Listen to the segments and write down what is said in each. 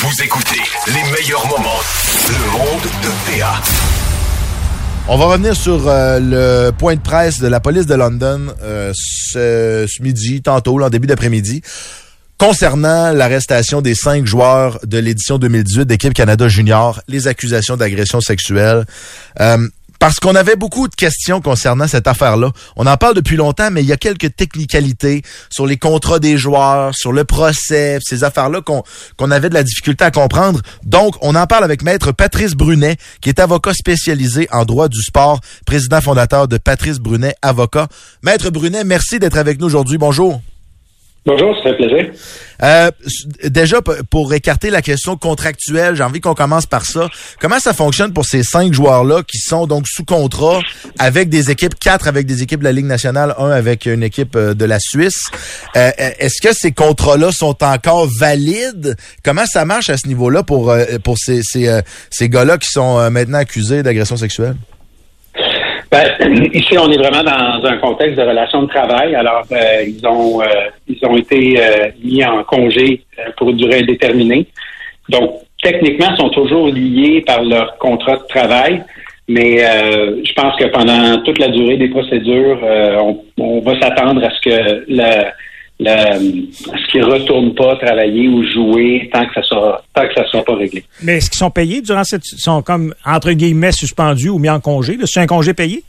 Vous écoutez les meilleurs moments. Le monde de PA. On va revenir sur euh, le point de presse de la police de London euh, ce, midi, tantôt, en début d'après-midi, concernant l'arrestation des cinq joueurs de l'édition 2018 d'équipe Canada Junior, les accusations d'agression sexuelle. Euh, parce qu'on avait beaucoup de questions concernant cette affaire-là. On en parle depuis longtemps, mais il y a quelques technicalités sur les contrats des joueurs, sur le procès, ces affaires-là qu'on qu'on avait de la difficulté à comprendre. Donc, on en parle avec Maître Patrice Brunet, qui est avocat spécialisé en droit du sport, président fondateur de Patrice Brunet Avocat. Maître Brunet, merci d'être avec nous aujourd'hui. Bonjour. Bonjour, c'est un plaisir. Euh, déjà, pour écarter la question contractuelle, j'ai envie qu'on commence par ça. Comment ça fonctionne pour ces cinq joueurs-là qui sont donc sous contrat avec des équipes, quatre avec des équipes de la Ligue nationale, un avec une équipe euh, de la Suisse? Euh, Est-ce que ces contrats-là sont encore valides? Comment ça marche à ce niveau-là pour, euh, pour ces, ces, euh, ces gars-là qui sont maintenant accusés d'agression sexuelle? Ben, ici, on est vraiment dans un contexte de relation de travail. Alors, euh, ils ont euh, ils ont été euh, mis en congé euh, pour une durée indéterminée. Donc, techniquement, ils sont toujours liés par leur contrat de travail. Mais euh, je pense que pendant toute la durée des procédures, on, on va s'attendre à ce que la, à ce qu'ils retournent pas travailler ou jouer tant que ça sera tant que ça sera pas réglé. Mais est-ce qu'ils sont payés durant cette. sont comme, entre guillemets, suspendus ou mis en congé? là? C'est un congé payé?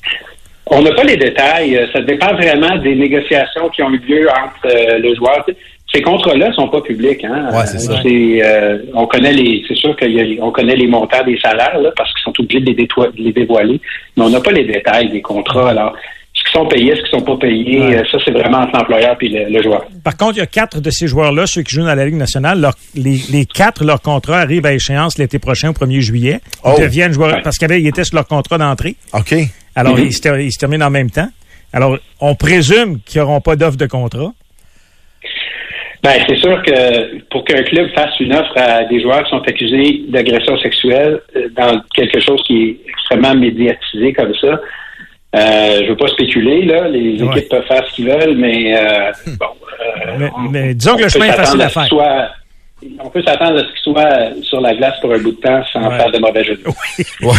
On n'a pas les détails. Euh, Ça dépend vraiment des négociations qui ont eu lieu entre euh, le joueur. Ces contrats-là sont pas publics. Hein? Ouais, c'est ça. Euh, c'est, euh, on connaît les. C'est sûr qu'on connaît les montants des salaires là, parce qu'ils sont obligés de les, de les dévoiler, mais on n'a pas les détails des contrats. Alors, est-ce qu'ils sont payés, est-ce qu'ils sont pas payés Ouais. euh, Ça, c'est vraiment entre l'employeur et le, le joueur. Par contre, il y a quatre de ces joueurs-là, ceux qui jouent dans la Ligue nationale, leur- les, les quatre, leur contrat arrive à échéance l'été prochain, au 1er juillet. Ils Oh. deviennent joueurs, Ouais. parce qu'ils étaient sur leur contrat d'entrée. OK. Alors, Mhm. ils, se, ter- ils se terminent en même temps. Alors, on présume qu'ils n'auront pas d'offre de contrat. Ben, c'est sûr que pour qu'un club fasse une offre à des joueurs qui sont accusés d'agression sexuelle euh, dans quelque chose qui est extrêmement médiatisé comme ça, euh, je veux pas spéculer, là. Les Ouais. équipes peuvent faire ce qu'ils veulent, mais euh, bon. euh, Mais- on- mais disons que le chemin est facile à faire. soit- on peut s'attendre à ce qu'il soit sur la glace pour un bout de temps sans Ouais. faire de mauvais jeu. de mots. Ouais.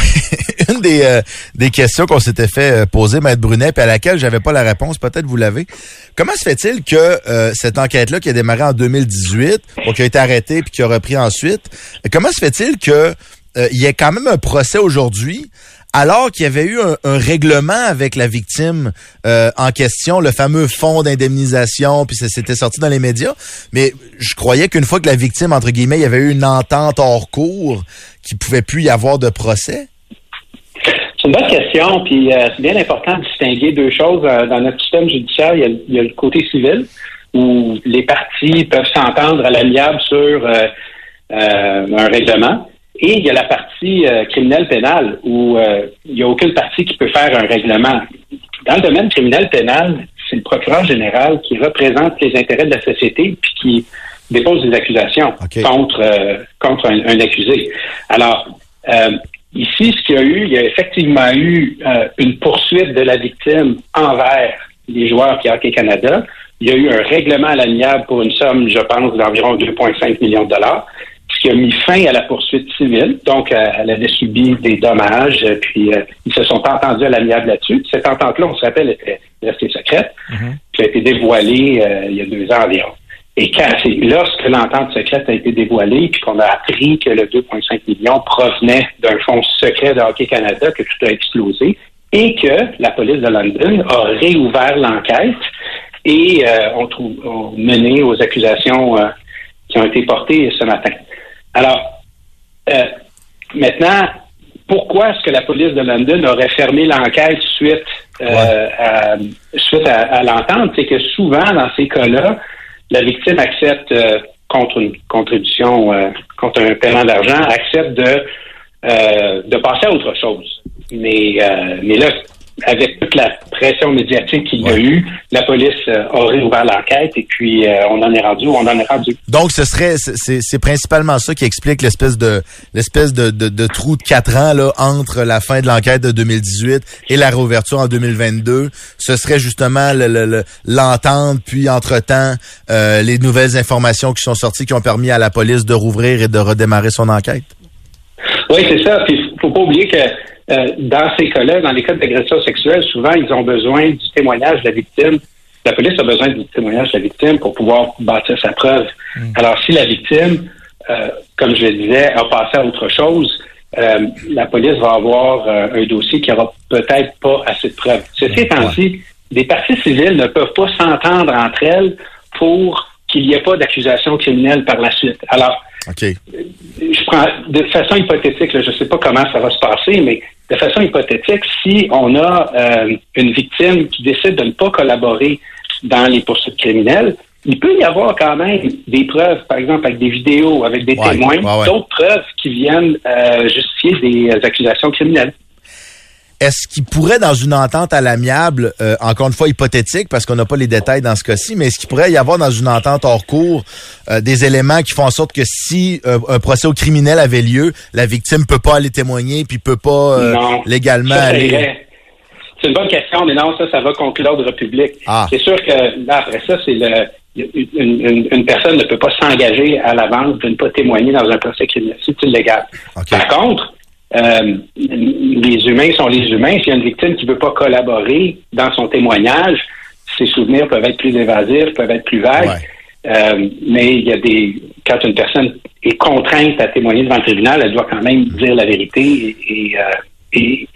Une des, euh, des questions qu'on s'était fait poser, Maître Brunet, puis à laquelle j'avais pas la réponse, peut-être vous l'avez. Comment se fait-il que euh, cette enquête-là, qui a démarré en 2018, bon, qui a été arrêtée puis qui a repris ensuite, comment se fait-il que euh, il y ait quand même un procès aujourd'hui alors qu'il y avait eu un, un règlement avec la victime euh, en question, le fameux fonds d'indemnisation, puis ça s'était sorti dans les médias. Mais je croyais qu'une fois que la victime, entre guillemets, il y avait eu une entente hors cours, qu'il pouvait plus y avoir de procès. C'est une bonne question, puis euh, c'est bien important de distinguer deux choses. Euh, dans notre système judiciaire, il y, a, il y a le côté civil, où les parties peuvent s'entendre à l'amiable sur euh, euh, un règlement, et il y a la partie euh, criminelle pénale, où euh, il n'y a aucune partie qui peut faire un règlement. Dans le domaine criminel pénal, c'est le procureur général qui représente les intérêts de la société, puis qui dépose des accusations contre, euh, contre un, un accusé. Alors, euh, Ici, ce qu'il y a eu, il y a effectivement eu euh, une poursuite de la victime envers les joueurs qui Hockey Canada. Il y a eu un règlement à l'amiable pour une somme, je pense, d'environ 2,5 millions de dollars, qui a mis fin à la poursuite civile. Donc, euh, elle avait subi des dommages, euh, puis euh, ils se sont entendus à l'amiable là-dessus. Cette entente-là, on se rappelle, était restée secrète, qui a été dévoilée euh, il y a deux ans environ. Et quand c'est lorsque l'entente secrète a été dévoilée, puis qu'on a appris que le 2,5 millions provenait d'un fonds secret de Hockey Canada, que tout a explosé, et que la police de London a réouvert l'enquête et euh, on trouve on mené aux accusations euh, qui ont été portées ce matin. Alors, euh, maintenant, pourquoi est-ce que la police de London aurait fermé l'enquête suite, euh, à, suite à, à l'entente? C'est que souvent, dans ces cas-là, la victime accepte euh, contre une contribution, euh, contre un paiement d'argent, acceptent de, euh, de passer à autre chose. Mais, euh, mais là, avec toute la pression médiatique qu'il y a eu, la police euh, a réouvert l'enquête et puis euh, on en est rendu où on en est rendu. Donc, ce serait, c'est principalement ça qui explique l'espèce de l'espèce de, de, de trou de quatre ans là entre la fin de l'enquête de 2018 et la réouverture en 2022. Ce serait justement le- le- le- l'entente, puis entre-temps, euh, les nouvelles informations qui sont sorties qui ont permis à la police de rouvrir et de redémarrer son enquête. Oui, c'est ça. Puis faut pas oublier que euh, dans ces cas-là, dans les cas d'agression sexuelle, souvent ils ont besoin du témoignage de la victime. La police a besoin du témoignage de la victime pour pouvoir bâtir sa preuve. Alors si la victime, euh, comme je le disais, a passé à autre chose, euh, la police va avoir un dossier qui aura peut-être pas assez de preuves. Ceci étant dit, des parties civiles ne peuvent pas s'entendre entre elles pour qu'il n'y ait pas d'accusation criminelle par la suite. Alors, OK. je prends de façon hypothétique, là, je ne sais pas comment ça va se passer, mais de façon hypothétique, si on a euh, une victime qui décide de ne pas collaborer dans les poursuites criminelles, il peut y avoir quand même des preuves, par exemple avec des vidéos, avec des Ouais, témoins, ouais, ouais. d'autres preuves qui viennent euh, justifier des accusations criminelles. Est-ce qu'il pourrait, dans une entente à l'amiable, euh, encore une fois hypothétique, parce qu'on n'a pas les détails dans ce cas-ci, mais est-ce qu'il pourrait y avoir dans une entente hors cours euh, des éléments qui font en sorte que si euh, un procès au criminel avait lieu, la victime peut pas aller témoigner, puis peut pas euh, non. légalement Ça, aller... irait. C'est une bonne question, mais non, ça, ça va contre l'ordre public. Ah. C'est sûr que là, après ça, c'est le. Une, une- une personne ne peut pas s'engager à l'avance de ne pas témoigner dans un procès criminel. C'est illégal. OK. Par contre, euh, les humains sont les humains. S'il y a une victime qui ne veut pas collaborer dans son témoignage, ses souvenirs peuvent être plus évasifs, peuvent être plus vagues. Ouais. Euh, mais il y a des quand une personne est contrainte à témoigner devant le tribunal, elle doit quand même dire la vérité et, et, euh, et,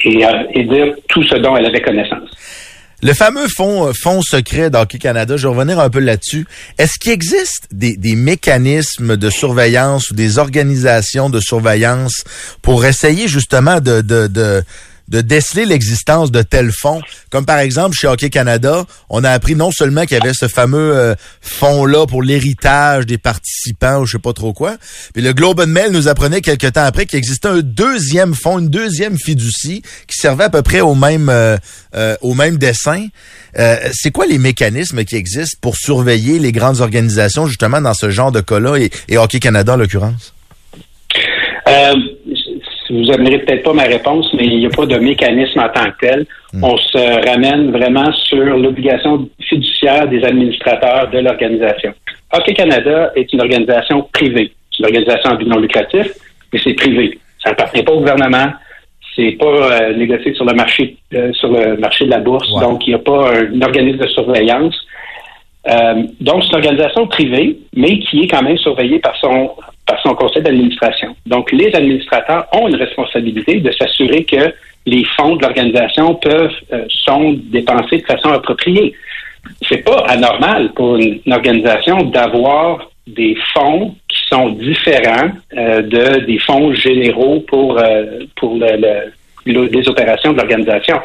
et dire tout ce dont elle avait connaissance. Le fameux fonds, euh, secret d'Hockey Canada, je vais revenir un peu là-dessus. Est-ce qu'il existe des, mécanismes de surveillance ou des organisations de surveillance pour essayer justement de, de déceler l'existence de tels fonds? Comme par exemple, chez Hockey Canada, on a appris non seulement qu'il y avait ce fameux euh, fonds-là pour l'héritage des participants ou je sais pas trop quoi, puis le Globe and Mail nous apprenait quelques temps après qu'il existait un deuxième fonds, une deuxième fiducie qui servait à peu près au même euh, euh, au même dessin. Euh, c'est quoi les mécanismes qui existent pour surveiller les grandes organisations justement dans ce genre de cas-là et, et Hockey Canada en l'occurrence? Vous n'aimerez peut-être pas ma réponse, mais il n'y a pas de mécanisme en tant que tel. On se ramène vraiment sur l'obligation fiduciaire des administrateurs de l'organisation. Hockey Canada est une organisation privée. C'est une organisation à but non lucratif, mais c'est privé. Ça n'appartient pas au gouvernement. C'est pas euh, négocié sur le marché euh, sur le marché de la bourse. Donc, il n'y a pas un, organisme de surveillance. Euh, donc, c'est une organisation privée, mais qui est quand même surveillée par son par son conseil d'administration. Donc, les administrateurs ont une responsabilité de s'assurer que les fonds de l'organisation peuvent euh, sont dépensés de façon appropriée. C'est pas anormal pour une, une organisation d'avoir des fonds qui sont différents euh, de des fonds généraux pour euh, pour le- le- le- les opérations de l'organisation.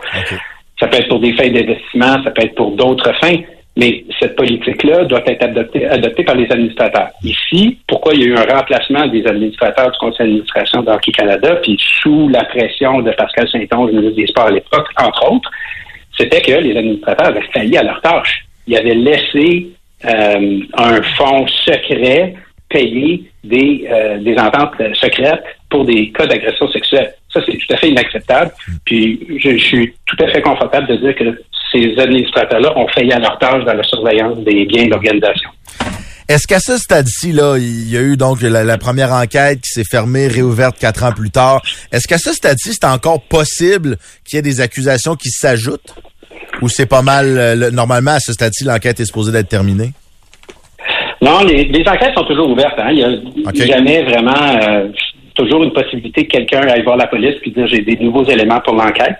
Ça peut être pour des fins d'investissement, ça peut être pour d'autres fins, mais cette politique-là doit être adoptée, adoptée par les administrateurs. Ici, pourquoi il y a eu un remplacement des administrateurs du conseil d'administration d'Hockey Canada, puis sous la pression de Pascal Saint-Onge, ministre des Sports à l'époque, entre autres, c'était que les administrateurs avaient failli à leur tâche. Ils avaient laissé euh, un fonds secret payer des, euh, des ententes secrètes pour des cas d'agression sexuelle. Ça, c'est tout à fait inacceptable. Puis, je, je suis tout à fait confortable de dire que ces administrateurs-là ont failli à leur tâche dans la surveillance des biens de l'organisation. Est-ce qu'à ce stade-ci, là, il y a eu donc la, la première enquête qui s'est fermée, réouverte quatre ans plus tard. Est-ce qu'à ce stade-ci, c'est encore possible qu'il y ait des accusations qui s'ajoutent? Ou c'est pas mal, euh, le- normalement, à ce stade-ci, l'enquête est supposée d'être terminée? Non, les, les enquêtes sont toujours ouvertes. Hein. Il n'y a jamais vraiment euh, toujours une possibilité que quelqu'un aille voir la police puis dire j'ai des nouveaux éléments pour l'enquête.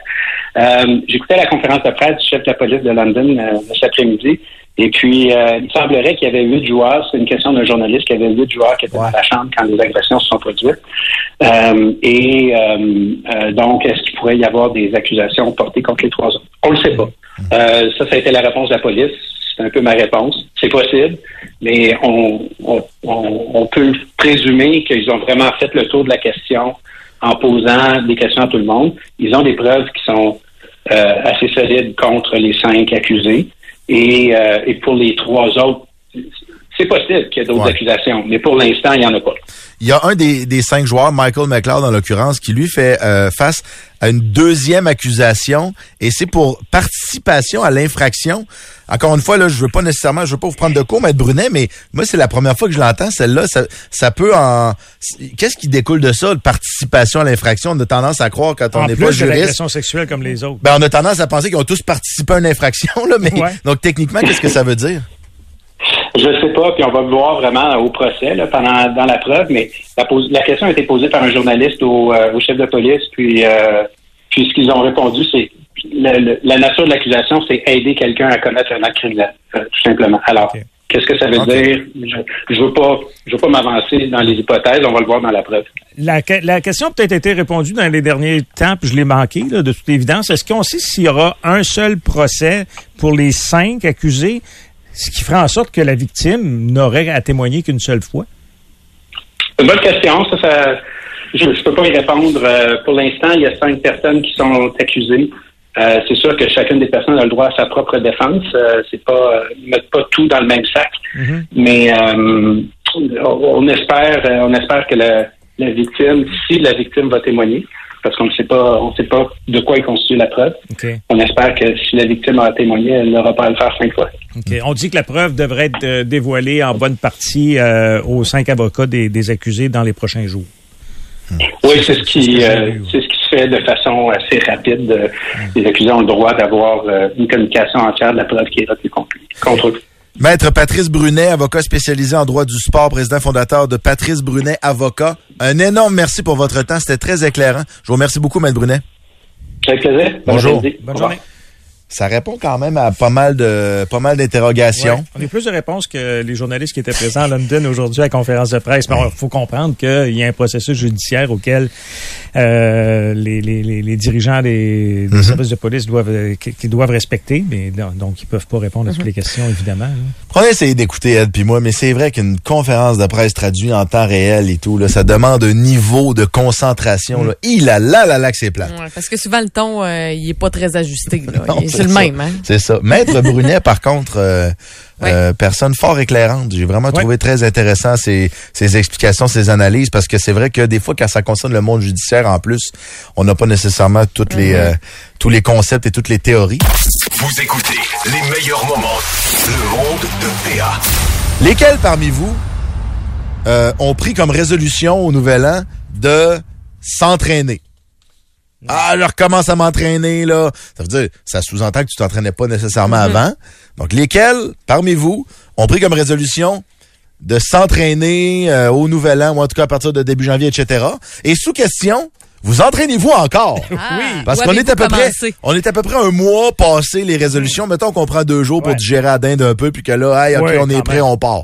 Euh, J'écoutais la conférence de presse du chef de la police de London euh, cet après-midi. Et puis, euh, il semblerait qu'il y avait huit joueurs. C'est une question d'un journaliste qu'il y avait huit joueurs qui étaient Ouais. dans la chambre quand les agressions se sont produites. Euh, et euh, donc, est-ce qu'il pourrait y avoir des accusations portées contre les trois autres? On le sait pas. Ça, ça a été la réponse de la police. C'est un peu ma réponse. C'est possible. Mais on, on, on, peut présumer qu'ils ont vraiment fait le tour de la question en posant des questions à tout le monde. Ils ont des preuves qui sont euh, assez solides contre les cinq accusés. Et, euh, et pour les trois autres, c'est possible qu'il y ait d'autres Ouais. accusations, mais pour l'instant, il n'y en a pas. Il y a un des, des cinq joueurs, Michael McLeod en l'occurrence, qui lui fait euh, face à une deuxième accusation et c'est pour participation à l'infraction. Encore une fois, là, je veux pas nécessairement, je veux pas vous prendre de cours, Maître Brunet, mais moi, c'est la première fois que je l'entends, celle-là. Ça, ça peut en... Qu'est-ce qui découle de ça, participation à l'infraction? On a tendance à croire quand on n'est plus pas juriste... sexuelle comme les autres. Ben, on a tendance à penser qu'ils ont tous participé à une infraction, là, mais Ouais. donc techniquement, qu'est-ce que ça veut dire? Je sais pas, puis on va le voir vraiment au procès là, pendant dans la preuve, mais la, pose- la question a été posée par un journaliste au, euh, au chef de police, puis euh, puis ce qu'ils ont répondu, c'est le- le- la nature de l'accusation, c'est aider quelqu'un à commettre un acte criminel, euh, tout simplement. Alors, qu'est-ce que ça veut dire? Je, je veux pas, je veux pas m'avancer dans les hypothèses. On va le voir dans la preuve. La, la question a peut-être été répondue dans les derniers temps, puis je l'ai manqué, là, de toute évidence. Est-ce qu'on sait s'il y aura un seul procès pour les cinq accusés, ce qui ferait en sorte que la victime n'aurait à témoigner qu'une seule fois? C'est une bonne question. Ça, ça- je ne peux pas y répondre. Euh, pour l'instant, il y a cinq personnes qui sont accusées. Euh, c'est sûr que chacune des personnes a le droit à sa propre défense. Euh, c'est pas, euh, ils mettent pas tout dans le même sac. Mais euh, on, on espère, on espère que la, la victime, si la victime va témoigner, parce qu'on ne sait pas, on sait pas de quoi est constituée la preuve. On espère que si la victime a témoigné, elle n'aura pas à le faire cinq fois. On dit que la preuve devrait être euh, dévoilée en bonne partie euh, aux cinq avocats des, des accusés dans les prochains jours. Oui, c'est ce qui, j'ai euh, ouais. c'est ce qui se fait de façon assez rapide. Euh, Les accusés ont le droit d'avoir euh, une communication entière de la preuve qui est retenue contre eux. Maître Patrice Brunet, avocat spécialisé en droit du sport, président fondateur de Patrice Brunet Avocat. Un énorme merci pour votre temps. C'était très éclairant. Je vous remercie beaucoup, Maître Brunet. Avec plaisir. Bon Bonjour. Bonne journée. Ça répond quand même à pas mal de pas mal d'interrogations. Ouais. On a plus de réponses que les journalistes qui étaient présents à London aujourd'hui à la conférence de presse. Mais il faut comprendre qu'il y a un processus judiciaire auquel euh, les, les, les, les dirigeants des, des services de police doivent euh, qui, qui doivent respecter. Mais non, donc ils peuvent pas répondre à toutes les questions évidemment. là. On a essayé d'écouter Ed puis moi, mais c'est vrai qu'une conférence de presse traduite en temps réel et tout, là, ça demande un niveau de concentration. Là. Il a là, là, là, que c'est plat. Ouais, parce que souvent, le ton, euh, il est pas très ajusté. là. Non, c'est C'est le ça. même. Hein? C'est ça. Maître Brunet, par contre, euh, euh, personne fort éclairante. J'ai vraiment trouvé très intéressant ses, ses explications, ses analyses, parce que c'est vrai que des fois, quand ça concerne le monde judiciaire, en plus, on n'a pas nécessairement toutes les, euh, tous les concepts et toutes les théories. Vous écoutez les meilleurs moments. Le monde de PA. Lesquels parmi vous euh, ont pris comme résolution au Nouvel An de s'entraîner? Ah, je recommence à m'entraîner, là. Ça veut dire, ça sous-entend que tu t'entraînais pas nécessairement avant. Donc, lesquels, parmi vous, ont pris comme résolution de s'entraîner euh, au Nouvel An, ou en tout cas à partir de début janvier, etc. Et sous question, vous entraînez-vous encore? Ah, Parce où qu'on est à peu près, on est à peu près un mois passé les résolutions. Mettons qu'on prend deux jours pour Ouais. digérer la dinde un peu, puis que là, hey, ok, Ouais, on est prêt, même. on part.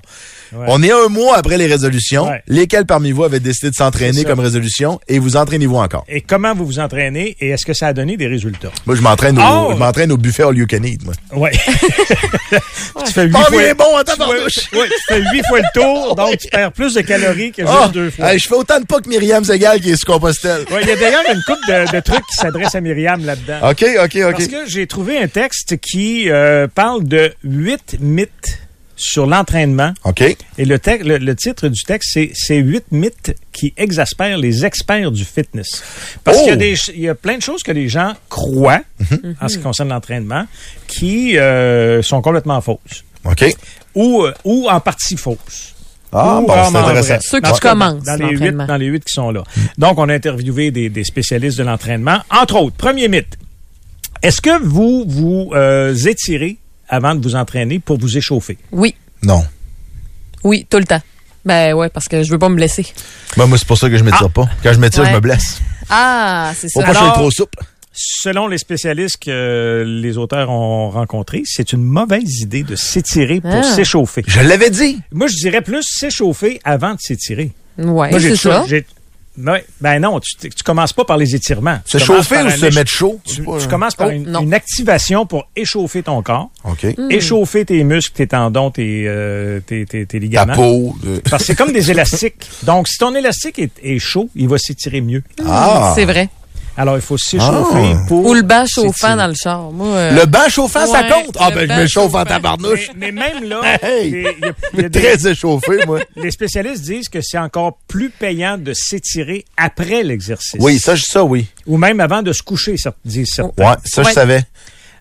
Ouais. On est un mois après les résolutions. Ouais. Lesquels parmi vous avaient décidé de s'entraîner comme résolution? Et vous entraînez-vous encore? Et comment vous vous entraînez? Et est-ce que ça a donné des résultats? Moi, je m'entraîne au, Oh! je m'entraîne au buffet all you can eat, moi. Ouais. tu fais huit Bon, fois, bon, tu, pardouche. fais- ouais, tu fais huit fois le tour, donc tu perds plus de calories que juste Ah! deux fois. Hey, je fais autant de pas que Myriam Segal qui est sur Compostelle. Il y a d'ailleurs une couple de, de trucs qui s'adressent à Myriam là-dedans. OK, OK, OK. Parce que j'ai trouvé un texte qui euh, parle de huit mythes sur l'entraînement. OK. Et le, le, le titre du texte, c'est c'est huit mythes qui exaspèrent les experts du fitness. Parce Oh! qu'il y, a des ch- il y a plein de choses que les gens croient en ce qui concerne l'entraînement qui euh, sont complètement fausses. OK. Ou, euh, ou en partie fausses. Ah, bon, c'est intéressant. Ceux qui commencent Dans les, huit, l'entraînement. dans les huit qui sont là. Donc, on a interviewé des, des spécialistes de l'entraînement. Entre autres, premier mythe. Est-ce que vous vous euh, étirez avant de vous entraîner pour vous échauffer? Oui, Non. oui, tout le temps. Ben ouais, parce que je veux pas me blesser. Ben, moi, c'est pour ça que je m'étire pas. Quand je m'étire, Ouais. je me blesse. Ah, c'est Faut ça. pas je sois Alors- trop souple. Selon les spécialistes que les auteurs ont rencontrés, c'est une mauvaise idée de s'étirer pour Ah. s'échauffer. Je l'avais dit. Moi, je dirais plus s'échauffer avant de s'étirer. Ouais, c'est ça. j'ai- Ouais, ben non, tu, tu commences pas par les étirements. Se chauffer ou se mettre chaud? Tu, tu commences par Oh, une, activation pour échauffer ton corps, OK. échauffer tes muscles, tes tendons, tes, euh, tes, tes, tes Ta ligaments. peau. euh, Parce que c'est comme des élastiques. Donc, si ton élastique est, est chaud, il va s'étirer mieux. Ah! C'est vrai. Alors, il faut s'échauffer Ah. pour... Ou le banc s'étirer. chauffant dans le char. Moi, euh, Le banc chauffant, ça compte? Ah, ben, je me chauffe en tabarnouche. Mais, mais même là, Hey! les, il y a- il y a des- Très échauffé, moi. les spécialistes disent que c'est encore plus payant de s'étirer après l'exercice. Oui, ça, ça, oui. Ou même avant de se coucher, ça disent certains. Ouais, ça, je savais.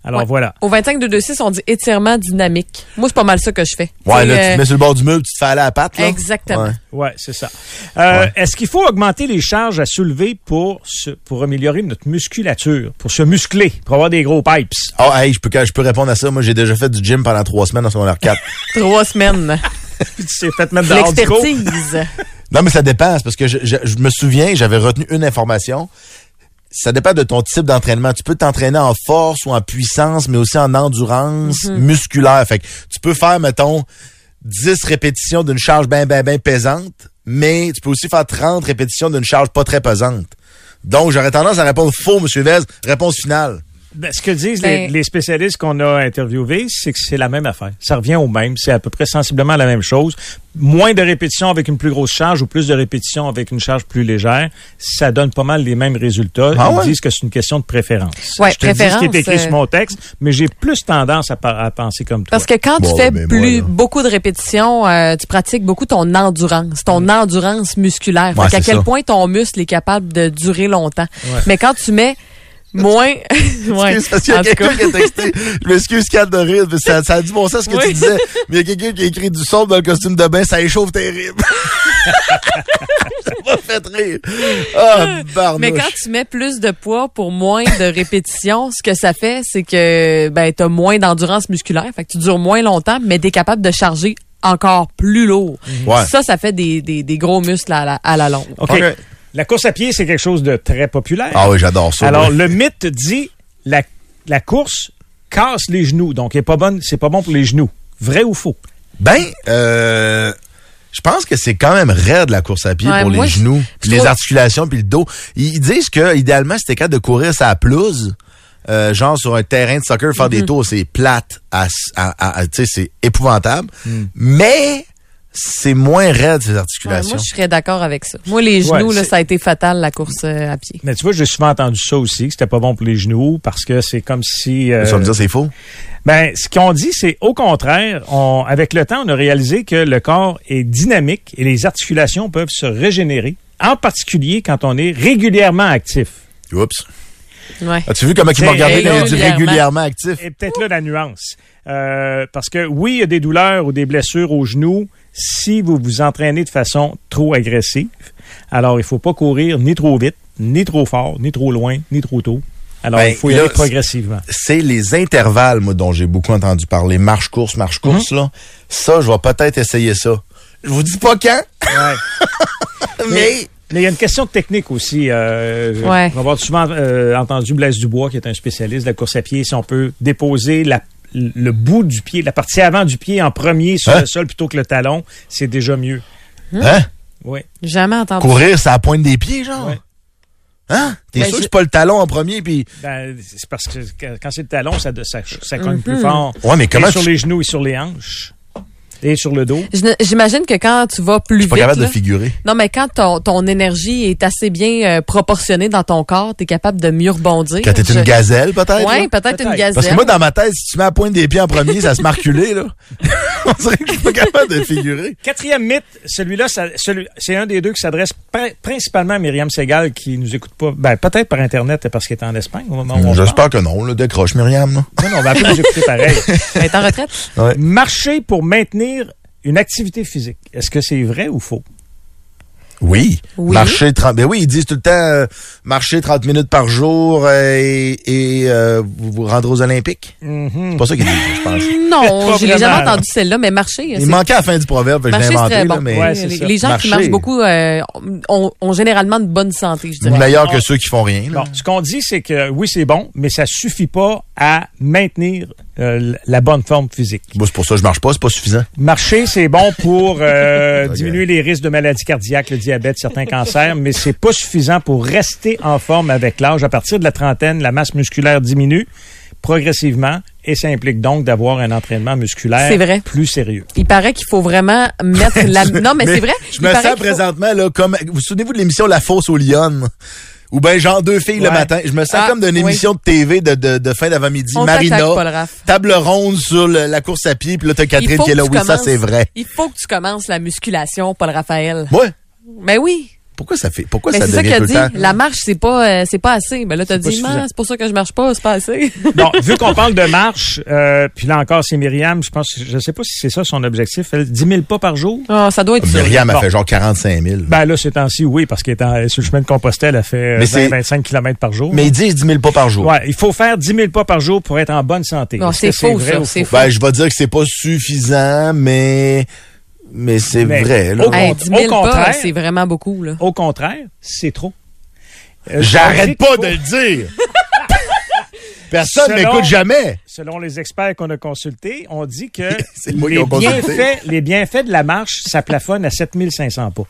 Alors Ouais. voilà. Au 25 226, on dit étirement dynamique. Moi, c'est pas mal ça que je fais. Ouais, là, tu euh, te mets sur le bord du meuble, tu te fais aller à la patte, là. Exactement. Ouais. Ouais, c'est ça. Euh, Ouais. Est-ce qu'il faut augmenter les charges à soulever pour se, pour améliorer notre musculature, pour se muscler, pour avoir des gros pipes? Ah, hey, je peux, je peux répondre à ça. Moi, j'ai déjà fait du gym pendant trois semaines en secondaire 4. Trois semaines. Puis tu t'es fait mettre cours. L'expertise. non, mais ça dépend. parce que je, je- je me souviens, j'avais retenu une information. Ça dépend de ton type d'entraînement. Tu peux t'entraîner en force ou en puissance, mais aussi en endurance musculaire. Fait que tu peux faire, mettons, 10 répétitions d'une charge bien, bien, bien pesante, mais tu peux aussi faire 30 répétitions d'une charge pas très pesante. Donc, j'aurais tendance à répondre faux, Monsieur Vez. Réponse finale. Ben, ce que disent les, Ben- les spécialistes qu'on a interviewés, c'est que c'est la même affaire. Ça revient au même. C'est à peu près sensiblement la même chose. Moins de répétitions avec une plus grosse charge ou plus de répétitions avec une charge plus légère, ça donne pas mal les mêmes résultats. Ah Ils ouais? disent que c'est une question de préférence. Ouais, Je te dis ce qui est préférence, écrit euh, sur mon texte, mais j'ai plus tendance à, à penser comme toi. Parce que quand Bon, tu fais ben, plus moi, beaucoup de répétitions, euh, tu pratiques beaucoup ton endurance, ton endurance musculaire. Ouais, Fait qu'à c'est quel ça. point ton muscle est capable de durer longtemps. Ouais. Mais quand tu mets moins... ouais, Excuse, parce qu'il y a quelqu'un cas. qui a texté. Je m'excuse, Kat de rire, mais ça, ça a du bon sens ce que Oui. tu disais. Mais il y a quelqu'un qui a écrit du sombre dans le costume de bain, ça échauffe terrible. ça m'a fait rire. Ah, barnouche. Mais quand tu mets plus de poids pour moins de répétitions, ce que ça fait, c'est que ben tu as moins d'endurance musculaire, fait que tu dures moins longtemps, mais tu es capable de charger encore plus lourd. Ouais. Ça, ça fait des, des, des gros muscles à la, à la longue. OK. OK. La course à pied, c'est quelque chose de très populaire. Ah oui, j'adore ça. Alors, le mythe dit la, la course casse les genoux. Donc, est pas bonne, c'est pas bon pour les genoux. Vrai ou faux? Ben, euh, je pense que c'est quand même raide la course à pied Ouais, pour les genoux, puis les articulations, puis le dos. Ils, disent que idéalement, c'était capable de courir sa pelouse, euh, genre sur un terrain de soccer, faire des tours, c'est plate, à, à, à- à- tu sais, c'est épouvantable. Mais c'est moins raide ces Ouais, articulations. moi, je serais d'accord avec ça. Moi, les genoux, Ouais, là, ça a été fatal, la course euh, à pied. Mais tu vois, j'ai souvent entendu ça aussi, que c'était pas bon pour les genoux parce que c'est comme si. euh, Ça veut me dire c'est faux? ben, ce qu'on dit, c'est au contraire, on, avec le temps, on a réalisé que le corps est dynamique et les articulations peuvent se régénérer, en particulier quand on est régulièrement actif. Oups. Ouais. As-tu vu comment il m'a regardé quand il dit régulièrement actif? Et peut-être là la nuance. Euh, parce que oui, il y a des douleurs ou des blessures aux genoux si vous vous entraînez de façon trop agressive. Alors, il faut pas courir ni trop vite, ni trop fort, ni trop loin, ni trop tôt. Alors, Ben, il faut y là, aller progressivement. c'est les intervalles, moi, dont j'ai beaucoup entendu parler. Marche-course, marche-course, Mhm. là. Ça, je vais peut-être essayer ça. Je vous dis pas quand, mais... Mais il y a une question de technique aussi. Euh, Ouais. On va avoir souvent euh, entendu Blaise Dubois, qui est un spécialiste de la course à pied, si on peut déposer la- le bout du pied, la partie avant du pied en premier sur Hein? le sol plutôt que le talon, c'est déjà mieux. Hein? Oui. Jamais entendu. Courir, à la pointe des pieds, genre? Ouais. Hein? T'es Ben, sûr je- que c'est pas le talon en premier, puis... Ben, c'est parce que quand c'est le talon, ça, ça, ça cogne Mhm. plus fort. Ouais, mais comment et sur tu- les genoux et sur les hanches. Et sur le dos? J'imagine que quand tu vas plus Je suis pas vite, capable là- de figurer. non mais quand ton, ton énergie est assez bien euh, proportionnée dans ton corps, t'es capable de mieux rebondir. Quand t'es Je- une gazelle, peut-être? Ouais, là? peut-être une gazelle. Parce que moi, dans ma tête, si tu mets à la pointe des pieds en premier, ça se marque culé, là. On dirait que je suis pas capable de figurer. Quatrième mythe, celui-là, celui, c'est un des deux qui s'adresse prin- principalement à Myriam Segal, qui nous écoute pas. Ben, peut-être par Internet parce qu'elle est en Espagne au moment où. J'espère que non, là. Décroche, Myriam, là. Non, non, on va nous écouter pareil. Elle est en retraite? Ouais. Marcher pour maintenir une activité physique. Est-ce que c'est vrai ou faux? Oui. Oui. Marcher 30. Ben oui, ils disent tout le temps euh, marcher 30 minutes par jour euh, et, et, euh, vous vous rendre aux Olympiques? C'est pas ça qu'ils disent, je pense. Non, je l'ai jamais entendu celle-là, mais marcher, Il c'est- manquait à la fin du proverbe, que je l'ai marcher, c'est inventé, là, bon. mais Ouais, c'est les, ça. les gens Marcher. qui marchent beaucoup euh, ont, ont généralement de bonne santé, je dirais. meilleur que ceux qui font rien. Là. Bon, ce qu'on dit, c'est que oui, c'est bon, mais ça suffit pas à maintenir euh, la bonne forme physique. C'est pour ça que je marche pas, c'est pas suffisant. Marcher, c'est bon pour euh, diminuer les risques de maladies cardiaques, le diabète, certains cancers, mais c'est pas suffisant pour rester en forme avec l'âge. À partir de la trentaine, la masse musculaire diminue progressivement et ça implique donc d'avoir un entraînement musculaire C'est vrai. plus sérieux. Il paraît qu'il faut vraiment mettre la... Non, mais, c'est vrai. Je il me sens faut- présentement là comme vous souvenez-vous de l'émission La Fosse aux Lyonnes ou ben genre deux filles le matin. Je me sens Ah, comme d'une oui. émission de TV de, de, de fin d'avant-midi. Marina, table ronde sur le- la course à pied, puis là t'as Catherine qui est là. Oui, ça c'est vrai. Il faut que tu commences la musculation, Paul Raphaël. Ouais. Ben oui. Pourquoi ça fait Pourquoi Ben ça c'est ça devient qu'il a tout dit. le temps? La marche, c'est pas, euh, c'est pas assez. Ben là, t'as dit, c'est pour ça que je marche pas, c'est pas assez. Bon, vu qu'on parle de marche, euh, puis là encore, c'est Myriam, je pense, je sais pas si c'est ça son objectif, elle, 10 000 pas par jour. Ah, ça doit être ça. Myriam a Bon. fait genre 45 000. Ben là, ces temps-ci, oui, parce qu'elle est en- sur le chemin de Compostelle, elle fait Mais c'est- 20-25 km par jour. Mais ils disent 10 000 pas par jour. Ouais, il faut faire 10 000 pas par jour pour être en bonne santé. Non, c'est faux, vrai ça, ou c'est faux? Ben, je vais dire que c'est pas suffisant, mais mais c'est Mais vrai. Là. au- Hey, Au 10 000 pas, contraire- c'est vraiment beaucoup, là. Au contraire, c'est trop. Euh, J'arrête pas de le dire. Personne Selon- m'écoute jamais. Selon les experts qu'on a consultés, on dit que les, bienfaits, les bienfaits de la marche, ça plafonne à 7500 pas.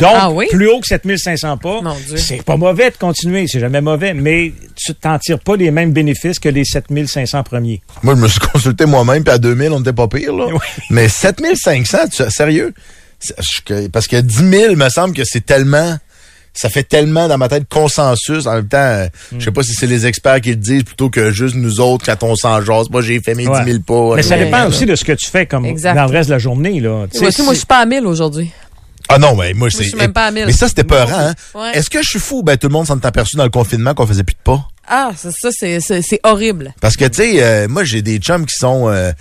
Donc, Ah oui? plus haut que 7500 pas, c'est pas mauvais de continuer, c'est jamais mauvais, mais tu t'en tires pas les mêmes bénéfices que les 7500 premiers. Moi, je me suis consulté moi-même, puis à 2000, on n'était pas pire, là. Oui. Mais 7500, tu, sérieux? Parce que 10 000, me semble que c'est tellement... Ça fait tellement dans ma tête consensus. En même temps, euh, je sais pas si c'est les experts qui le disent plutôt que juste nous autres quand on s'en jase. Moi, j'ai fait mes Ouais. 10 000 pas. Mais ça Ouais. dépend aussi de ce que tu fais comme Exact. dans le reste de la journée. Là. Tu sais, Voici, moi, je suis pas à 1000 aujourd'hui. Ah non, mais moi, c'est... je suis même pas à 1000. Mais ça, c'était peurant, hein? Ouais. Est-ce que je suis fou? Ben, tout le monde s'en est aperçu dans le confinement qu'on faisait plus de pas. Ah, c'est ça, c'est, horrible. Parce que, tu sais, euh, moi, j'ai des chums qui sont, euh,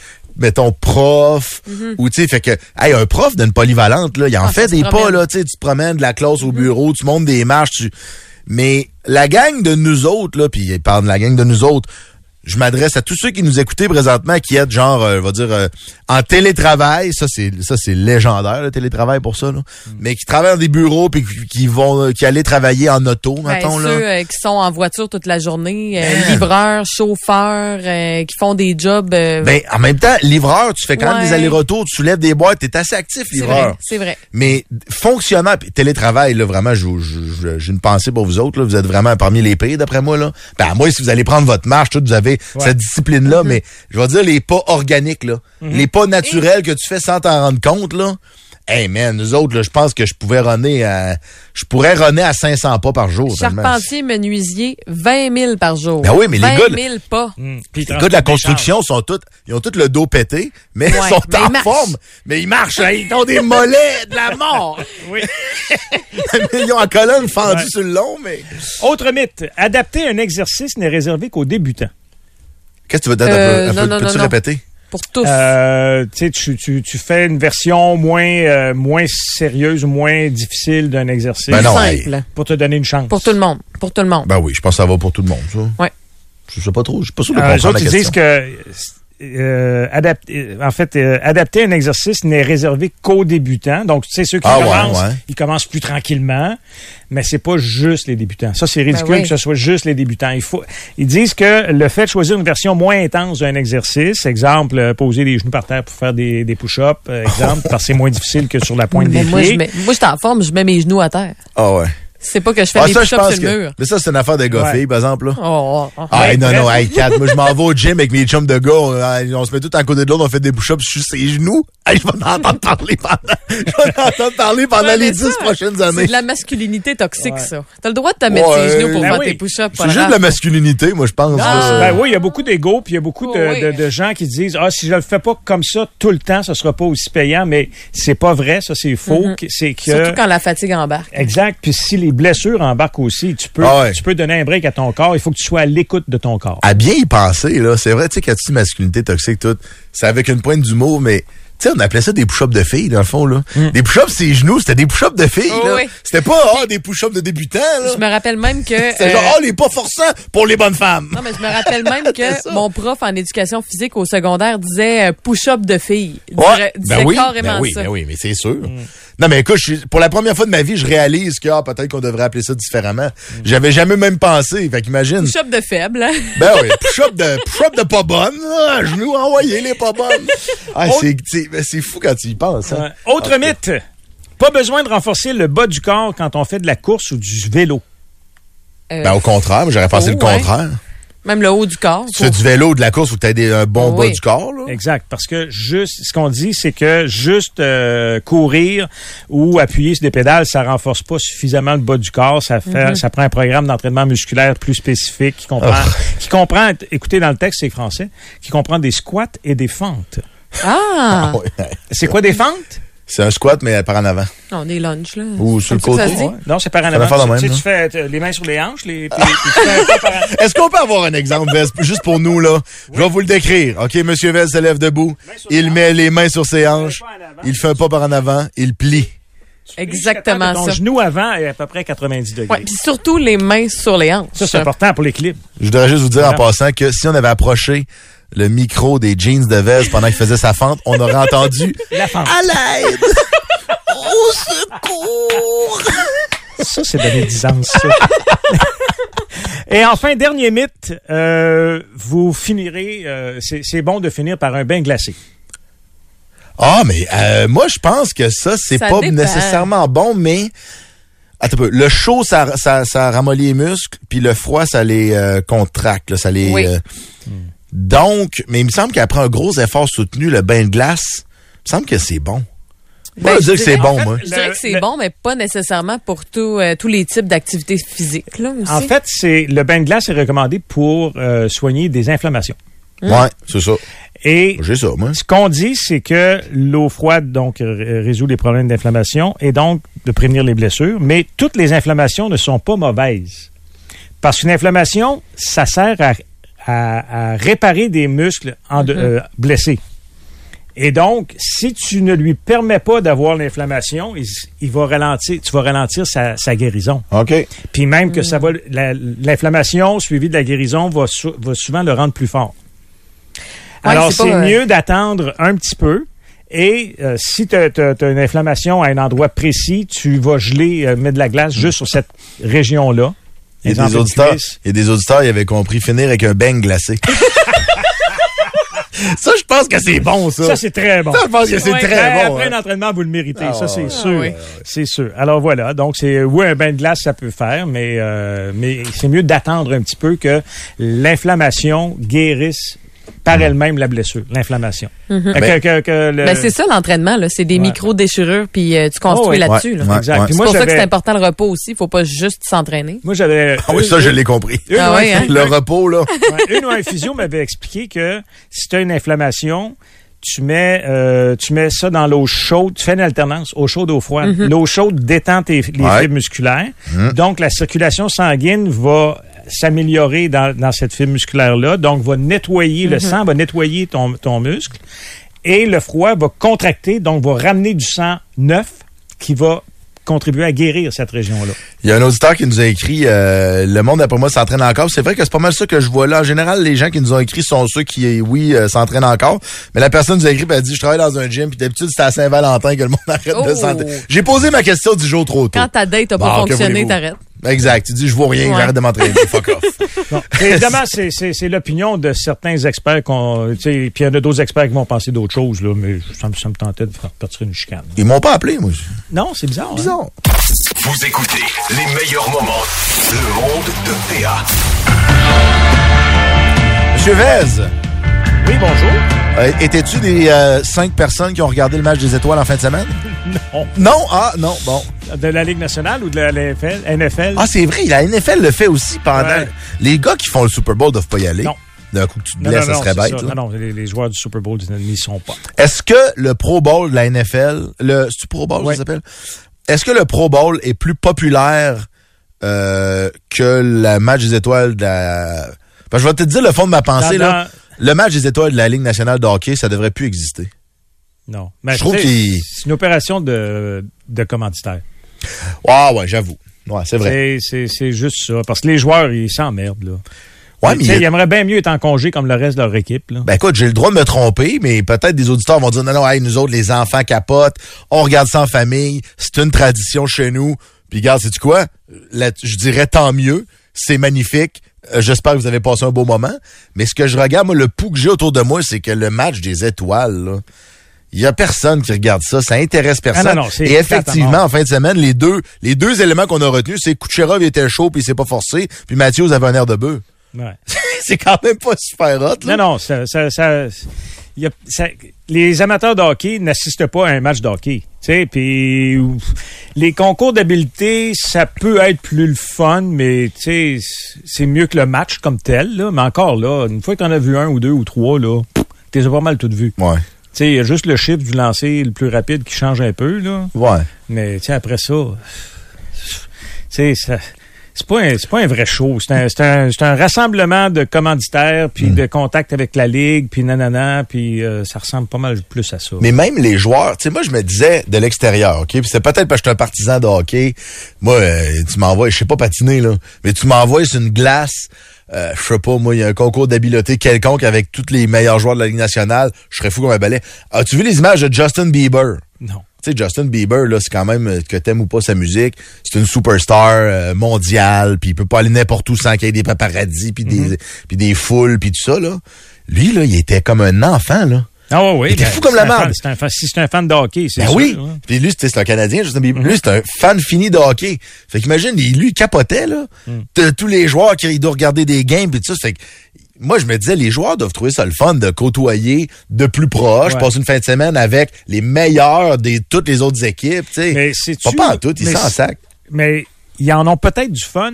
mettons, profs, ou, tu sais, fait que, hey, un prof d'une polyvalente, là, il en Mhm. Ah, fait des pas, promène. Mhm. là, tu sais, tu te promènes de la classe au bureau, tu montes des marches, tu... Mais la gang de nous autres, là, puis il parle de la gang de nous autres, je m'adresse à tous ceux qui nous écoutaient présentement, qui êtes genre, euh, on va dire, euh, en télétravail. Ça, c'est ça c'est légendaire, le télétravail pour ça. Là. Mhm. Mais qui travaillent dans des bureaux puis qui- qui vont, euh, qui allaient travailler en auto, Ben, mettons. là. ceux euh, qui sont en voiture toute la journée, euh, livreurs, chauffeurs, euh, qui font des jobs. euh, Ben, en même temps, livreur, tu fais quand même des allers-retours, tu soulèves des boîtes, t'es assez actif, c'est vrai, livreur. c'est vrai. Mais fonctionnant, puis télétravail, là, vraiment, j'ai une pensée pour vous autres. Là, vous êtes vraiment parmi les pires, d'après moi. Là. Ben, à moins si vous allez prendre votre marche, tout, vous avez cette discipline-là, mais je vais dire les pas organiques, là. les pas naturels que tu fais sans t'en rendre compte. là. Hey man, nous autres, je pense que je pouvais runner à. Je pourrais runner à 500 pas par jour. Charpentier, menuisier, 20 000 par jour. Ben oui, mais les 20 gars- 000 pas. Puis Les gars de la construction sont tous, ils ont tous le dos pété, mais ils sont mais en ils forme. Mais ils marchent, hein, ils ont des mollets de la mort. Oui. ils ont la colonne fendue Ouais. sur le long, mais. Autre mythe, adapter un exercice n'est réservé qu'aux débutants. Qu'est-ce que tu veux dire? Euh, un peu- non, non, Peux-tu non, répéter? Pour tous. Euh, tu sais, tu, fais une version moins, euh, moins sérieuse, moins difficile d'un exercice Ben non, Simple. pour te donner une chance. Pour tout le monde. Pour tout le monde. Ben oui, je pense que ça va pour tout le monde, ça. Ouais. Je sais pas trop, je suis pas sûr de Euh, comprendre autres, la ils disent question. que euh, adapter, en fait, euh, adapter un exercice n'est réservé qu'aux débutants. Donc, tu sais, ceux qui Ah commencent, ouais. ils commencent plus tranquillement, mais c'est pas juste les débutants. Ça, c'est ridicule Ben oui. que ce soit juste les débutants. Il faut, ils disent que le fait de choisir une version moins intense d'un exercice, exemple, euh, poser les genoux par terre pour faire des, des push-ups, euh, exemple, parce que c'est moins difficile que sur la pointe Mais des moi, je pieds. mets, moi, je suis en forme, je mets mes genoux à terre. Ah ouais. C'est pas que je fais Ah, des push-ups sur le que. mur. Mais ça, c'est une affaire de gars Ouais. filles, par exemple, là. Oh, oh, oh. Ah, Ouais, hey, non, non, hey, Kat, moi, je m'en vais au gym avec mes chums de gars. On, on se met tous à côté de l'autre, on fait des push-ups sur ses genoux. Hey, je vais en entendre parler pendant, je vais en entendre parler pendant Ouais, les dix prochaines C'est années. de la masculinité toxique, Ouais. ça. T'as le droit de te mettre Ouais. ses genoux pour Ben faire oui. tes push-ups. C'est juste de la masculinité, moi, je pense. Ah. Ben oui, il y a beaucoup d'ego, puis il y a beaucoup de, Oh oui. de- de gens qui disent ah si je le fais pas comme ça tout le temps, ça sera pas aussi payant, mais c'est pas vrai, ça c'est faux. Mhm. C'est que Surtout quand la fatigue embarque. exact. Puis si les blessures embarquent aussi, tu peux Ah ouais. tu peux donner un break à ton corps. Il faut que tu sois à l'écoute de ton corps. à bien y penser, là, c'est vrai, tu sais, quand tu dis masculinité toxique, tout, c'est avec une pointe d'humour, mais, tu sais, on appelait ça des push-ups de filles, dans le fond, là. Des push-ups, ses genoux, c'était des push-ups de filles, Oh là. oui. C'était pas, ah, des push-ups de débutants, là. Je me rappelle même que. C'était genre, ah, les pas forçants pour les bonnes femmes. Non, mais je me rappelle même C'est que mon prof en éducation physique au secodaire disait euh, push-up de filles. Il Ouais. dirait- disait Ben oui, carrément ben oui, ça. ben oui, mais c'est sûr. Non, mais écoute, je suis- pour la première fois de ma vie, je réalise que ah, peut-être qu'on devrait appeler ça différemment. J'avais jamais même pensé. Fait qu'imagine. Push-up de faible. hein? Ben oui, push-up de, push-up de pas bonne. là, À genoux, envoyez les pas bonnes. Ah, c'est, c'est, ben, c'est fou quand tu y penses. hein. Autre mythe. Pas besoin de renforcer le bas du corps quand on fait de la course ou du vélo. Euh, Ben, au contraire, j'aurais pensé Oh, le ouais. Même le haut du corps. Tu fais du vélo, de la course, faut que tu aies un bon bas du corps. Là. Exact. Parce que juste, ce qu'on dit, c'est que juste euh, courir ou appuyer sur des pédales, ça renforce pas suffisamment le bas du corps. Ça fait, Mhm. ça prend un programme d'entraînement musculaire plus spécifique qui comprend, Oh. qui comprend, écoutez dans le texte, c'est français, qui comprend des squats et des fentes. Ah! Ouais. C'est quoi des fentes? C'est un squat, mais par en avant. On est lunch, là. Ou sur le côté. Ouais. Non, c'est par en avant. faire Tu sais, même, tu fais euh, les mains sur les hanches, les, puis- puis tu fais un pas par en- Est-ce qu'on peut avoir un exemple, Vez, juste pour nous, là? Je vais vous le décrire. OK, Monsieur Vez se lève debout. Il met les mains sur ses hanches. Il fait un pas par en avant. Il plie. Exactement Ton ça. genou avant est à peu près 90 degrés. Ouais, puis surtout les mains sur les hanches. Ça, c'est important pour l'équilibre. Je voudrais juste vous dire en passant que si on avait approché le micro des jeans de Vez pendant qu'il faisait sa fente, on aurait entendu La fente. à l'aide! Au secours! Ça, c'est donner 10 ans, ça. Et enfin, dernier mythe, euh, vous finirez, euh, c'est bon de finir par un bain glacé. Ah, mais euh, moi, je pense que ça, c'est pas dépend. nécessairement bon, mais... Attends un peu. Le chaud, ça, ça, ça ramollit les muscles, puis le froid, ça les euh, contracte, là, ça les... Oui. euh, Donc, mais il me semble qu'après un gros effort soutenu, le bain de glace, il me semble que c'est bon. Ben, Moi, je je dis que c'est dirais- bon, en fait, moi. Je dirais que c'est le- bon, mais pas nécessairement pour tout, euh, tous les types d'activités physiques. Là, aussi. En fait, c'est le bain de glace est recommandé pour euh, soigner des inflammations. Ouais, c'est ça. Et J'ai ça, moi. ce qu'on dit, c'est que l'eau froide donc résout les problèmes d'inflammation et donc de prévenir les blessures. Mais toutes les inflammations ne sont pas mauvaises. Parce qu'une inflammation, ça sert à, à- à réparer des muscles en de- euh, blessés. Et donc, si tu ne lui permets pas d'avoir l'inflammation, il, il va ralentir, tu vas ralentir sa, sa guérison. OK. Puis même que ça va, la- l'inflammation suivie de la guérison va, sou- va souvent le rendre plus fort. Ouais, Alors, c'est euh, mieux d'attendre un petit peu. Et euh, si tu as, une inflammation à un endroit précis, tu vas geler, euh, mettre de la glace juste sur cette région-là. Il y a des auditeurs, il y a des auditeurs, ils avaient compris finir avec un beigne glacé. ça, je pense que c'est bon, ça. Ça, c'est très bon. Ça, je pense que c'est Ouais. très Ben, bon. Après hein. un entraînement, vous le méritez. Ah, ça, c'est sûr. oui. C'est sûr. Alors voilà. Donc, c'est oui, un bain de glace, ça peut faire, mais, euh, mais c'est mieux d'attendre un petit peu que l'inflammation guérisse par elle-même la blessure, l'inflammation. Ben- Ben, c'est ça l'entraînement, là. C'est des Ouais. micro-déchirures, puis euh, tu construis Oh, là-dessus. là. Ouais, Exact. ouais. C'est moi, pour ça que c'est important le repos aussi. Il faut pas juste s'entraîner. Moi, j'avais. Ah oui, ça, je l'ai compris. Une, Ah hein? Le repos, là. ouais, une ou un physio m'avait expliqué que si tu as une inflammation, tu mets, euh, tu mets ça dans l'eau chaude, tu fais une alternance, eau chaude, eau froide. L'eau chaude détend tes, les Ouais. fibres musculaires. Donc, la circulation sanguine va s'améliorer dans, dans cette fibre musculaire-là. Donc, va nettoyer, le sang va nettoyer ton, ton muscle. Et le froid va contracter, donc va ramener du sang neuf qui va contribuer à guérir cette région-là. Il y a un auditeur qui nous a écrit euh, Le monde, d'après moi, s'entraîne encore. C'est vrai que c'est pas mal ça que je vois là. En général, les gens qui nous ont écrit sont ceux qui, oui, euh, s'entraînent encore. Mais la personne nous a écrit, elle a dit Je travaille dans un gym, puis d'habitude, c'est à Saint-Valentin que le monde arrête de Oh. s'entraîner. J'ai posé ma question du jour trop tôt. Quand ta date n'a pas Bon, que fonctionné, t'arrêtes. Exact. Tu dis Je vois rien, Ouais. j'arrête de m'entraîner. Fuck off. Bon. Évidemment, c'est- c'est c'est l'opinion de certains experts qu'on. tu sais, Puis il y en a d'autres experts qui vont penser d'autres choses, là, mais ça me, ça me tentait de faire partir une chicane. Ils m'ont pas appelé, moi. Non, c'est bizarre. hein? Bizarre. Vous écoutez les meilleurs moments. Le monde de PA. Monsieur Vez, Oui, bonjour. euh, étais-tu des euh, cinq personnes qui ont regardé le match des étoiles en fin de semaine? Non. Non? Ah, non. Bon. De la Ligue nationale ou de la NFL? NFL? Ah, c'est vrai, la NFL le fait aussi pendant. Ouais. Les gars qui font le Super Bowl doivent pas y aller. Non. D'un coup que tu te non, blesses, non, ça serait bête. ça. là. Non, non, les, les joueurs du Super Bowl n'y sont pas. Est-ce que le Pro Bowl de la NFL, le c'est Pro Bowl Ouais. ça s'appelle? Est-ce que le Pro Bowl est plus populaire euh, que le match des étoiles de la Parce que je vais te dire le fond de ma pensée Dans- là. Le match des étoiles de la Ligue nationale de hockey, ça devrait plus exister. Non. Mais Je trouve tu qu'il- C'est une opération de, de commanditaire. Ah ouais, j'avoue. Ouais, c'est vrai. C'est- C'est c'est juste ça. Parce que les joueurs, ils s'emmerdent, là. Ouais, Tu mais il bien mieux être en congé comme le reste de leur équipe. Là. Ben écoute, j'ai le droit de me tromper, mais peut-être des auditeurs vont dire non, non, hey, nous autres, les enfants capotent, on regarde ça en famille, c'est une tradition chez nous. Puis regarde, sais-tu quoi? Là, je dirais tant mieux, c'est magnifique. Euh, J'espère que vous avez passé un beau moment. Mais ce que je regarde, moi, le pouls que j'ai autour de moi, c'est que le match des étoiles, là, il y a personne qui regarde ça, ça intéresse personne. Ah non, Et effectivement, en fin de semaine, les deux, les deux éléments qu'on a retenus, c'est Kucherov était chaud puis il s'est pas forcé, puis Mathieu avait un air de bœuf. Ouais. c'est quand même pas super hot, là. Non, non, ça, ça, ça- y a- ça- les amateurs de hockey n'assistent pas à un match de hockey. Tu sais, puis les concours d'habileté, ça peut être plus le fun, mais tu sais, c'est mieux que le match comme tel. Là. Mais encore là, une fois que t'en as vu un ou deux ou trois, là, t'es pas mal toutes vues. Ouais. Sais, il y a juste le chiffre du lancer le plus rapide qui change un peu, là. Ouais. Mais tu sais, après ça, tu sais. C'est pas, un, c'est pas un vrai show. C'est un, c'est un, c'est un rassemblement de commanditaires, puis Hmm. de contact avec la ligue, puis nanana, puis euh, ça ressemble pas mal plus à ça. Mais même les joueurs, tu sais, moi, je me disais de l'extérieur, OK? Puis c'est peut-être parce que je suis un partisan de hockey. Moi, euh, tu m'envoies, je sais pas patiner, là, mais tu m'envoies sur une glace, euh, je sais pas, moi, il y a un concours d'habileté quelconque avec tous les meilleurs joueurs de la Ligue nationale, je serais fou comme un balai. As-tu vu les images de Justin Bieber? non. Tu sais, Justin Bieber, là, c'est quand même, euh, que t'aimes ou pas sa musique, c'est une superstar euh, mondiale, puis il peut pas aller n'importe où sans qu'il y ait des paparazzis, puis des, puis des foules, puis tout ça, là. Lui, là, il était comme un enfant, là. Ah ouais, oui. Il était fou comme la marde. c'est un fan- Si c'est un fan de hockey, c'est Ben sûr, oui. Puis lui, c'est un Canadien, Bieber. Lui, c'est un fan fini de hockey. Fait qu'imagine, il- lui, il capotait, là. Mm. De tous les joueurs qui doit regarder des games et tout ça. Fait que moi, je me disais, les joueurs doivent trouver ça le fun de côtoyer de plus proche, Ouais. passer une fin de semaine avec les meilleurs de toutes les autres équipes, tu sais. Mais c'est Pas, pas en tout, ils s'en sac. Mais ils en ont peut-être du fun,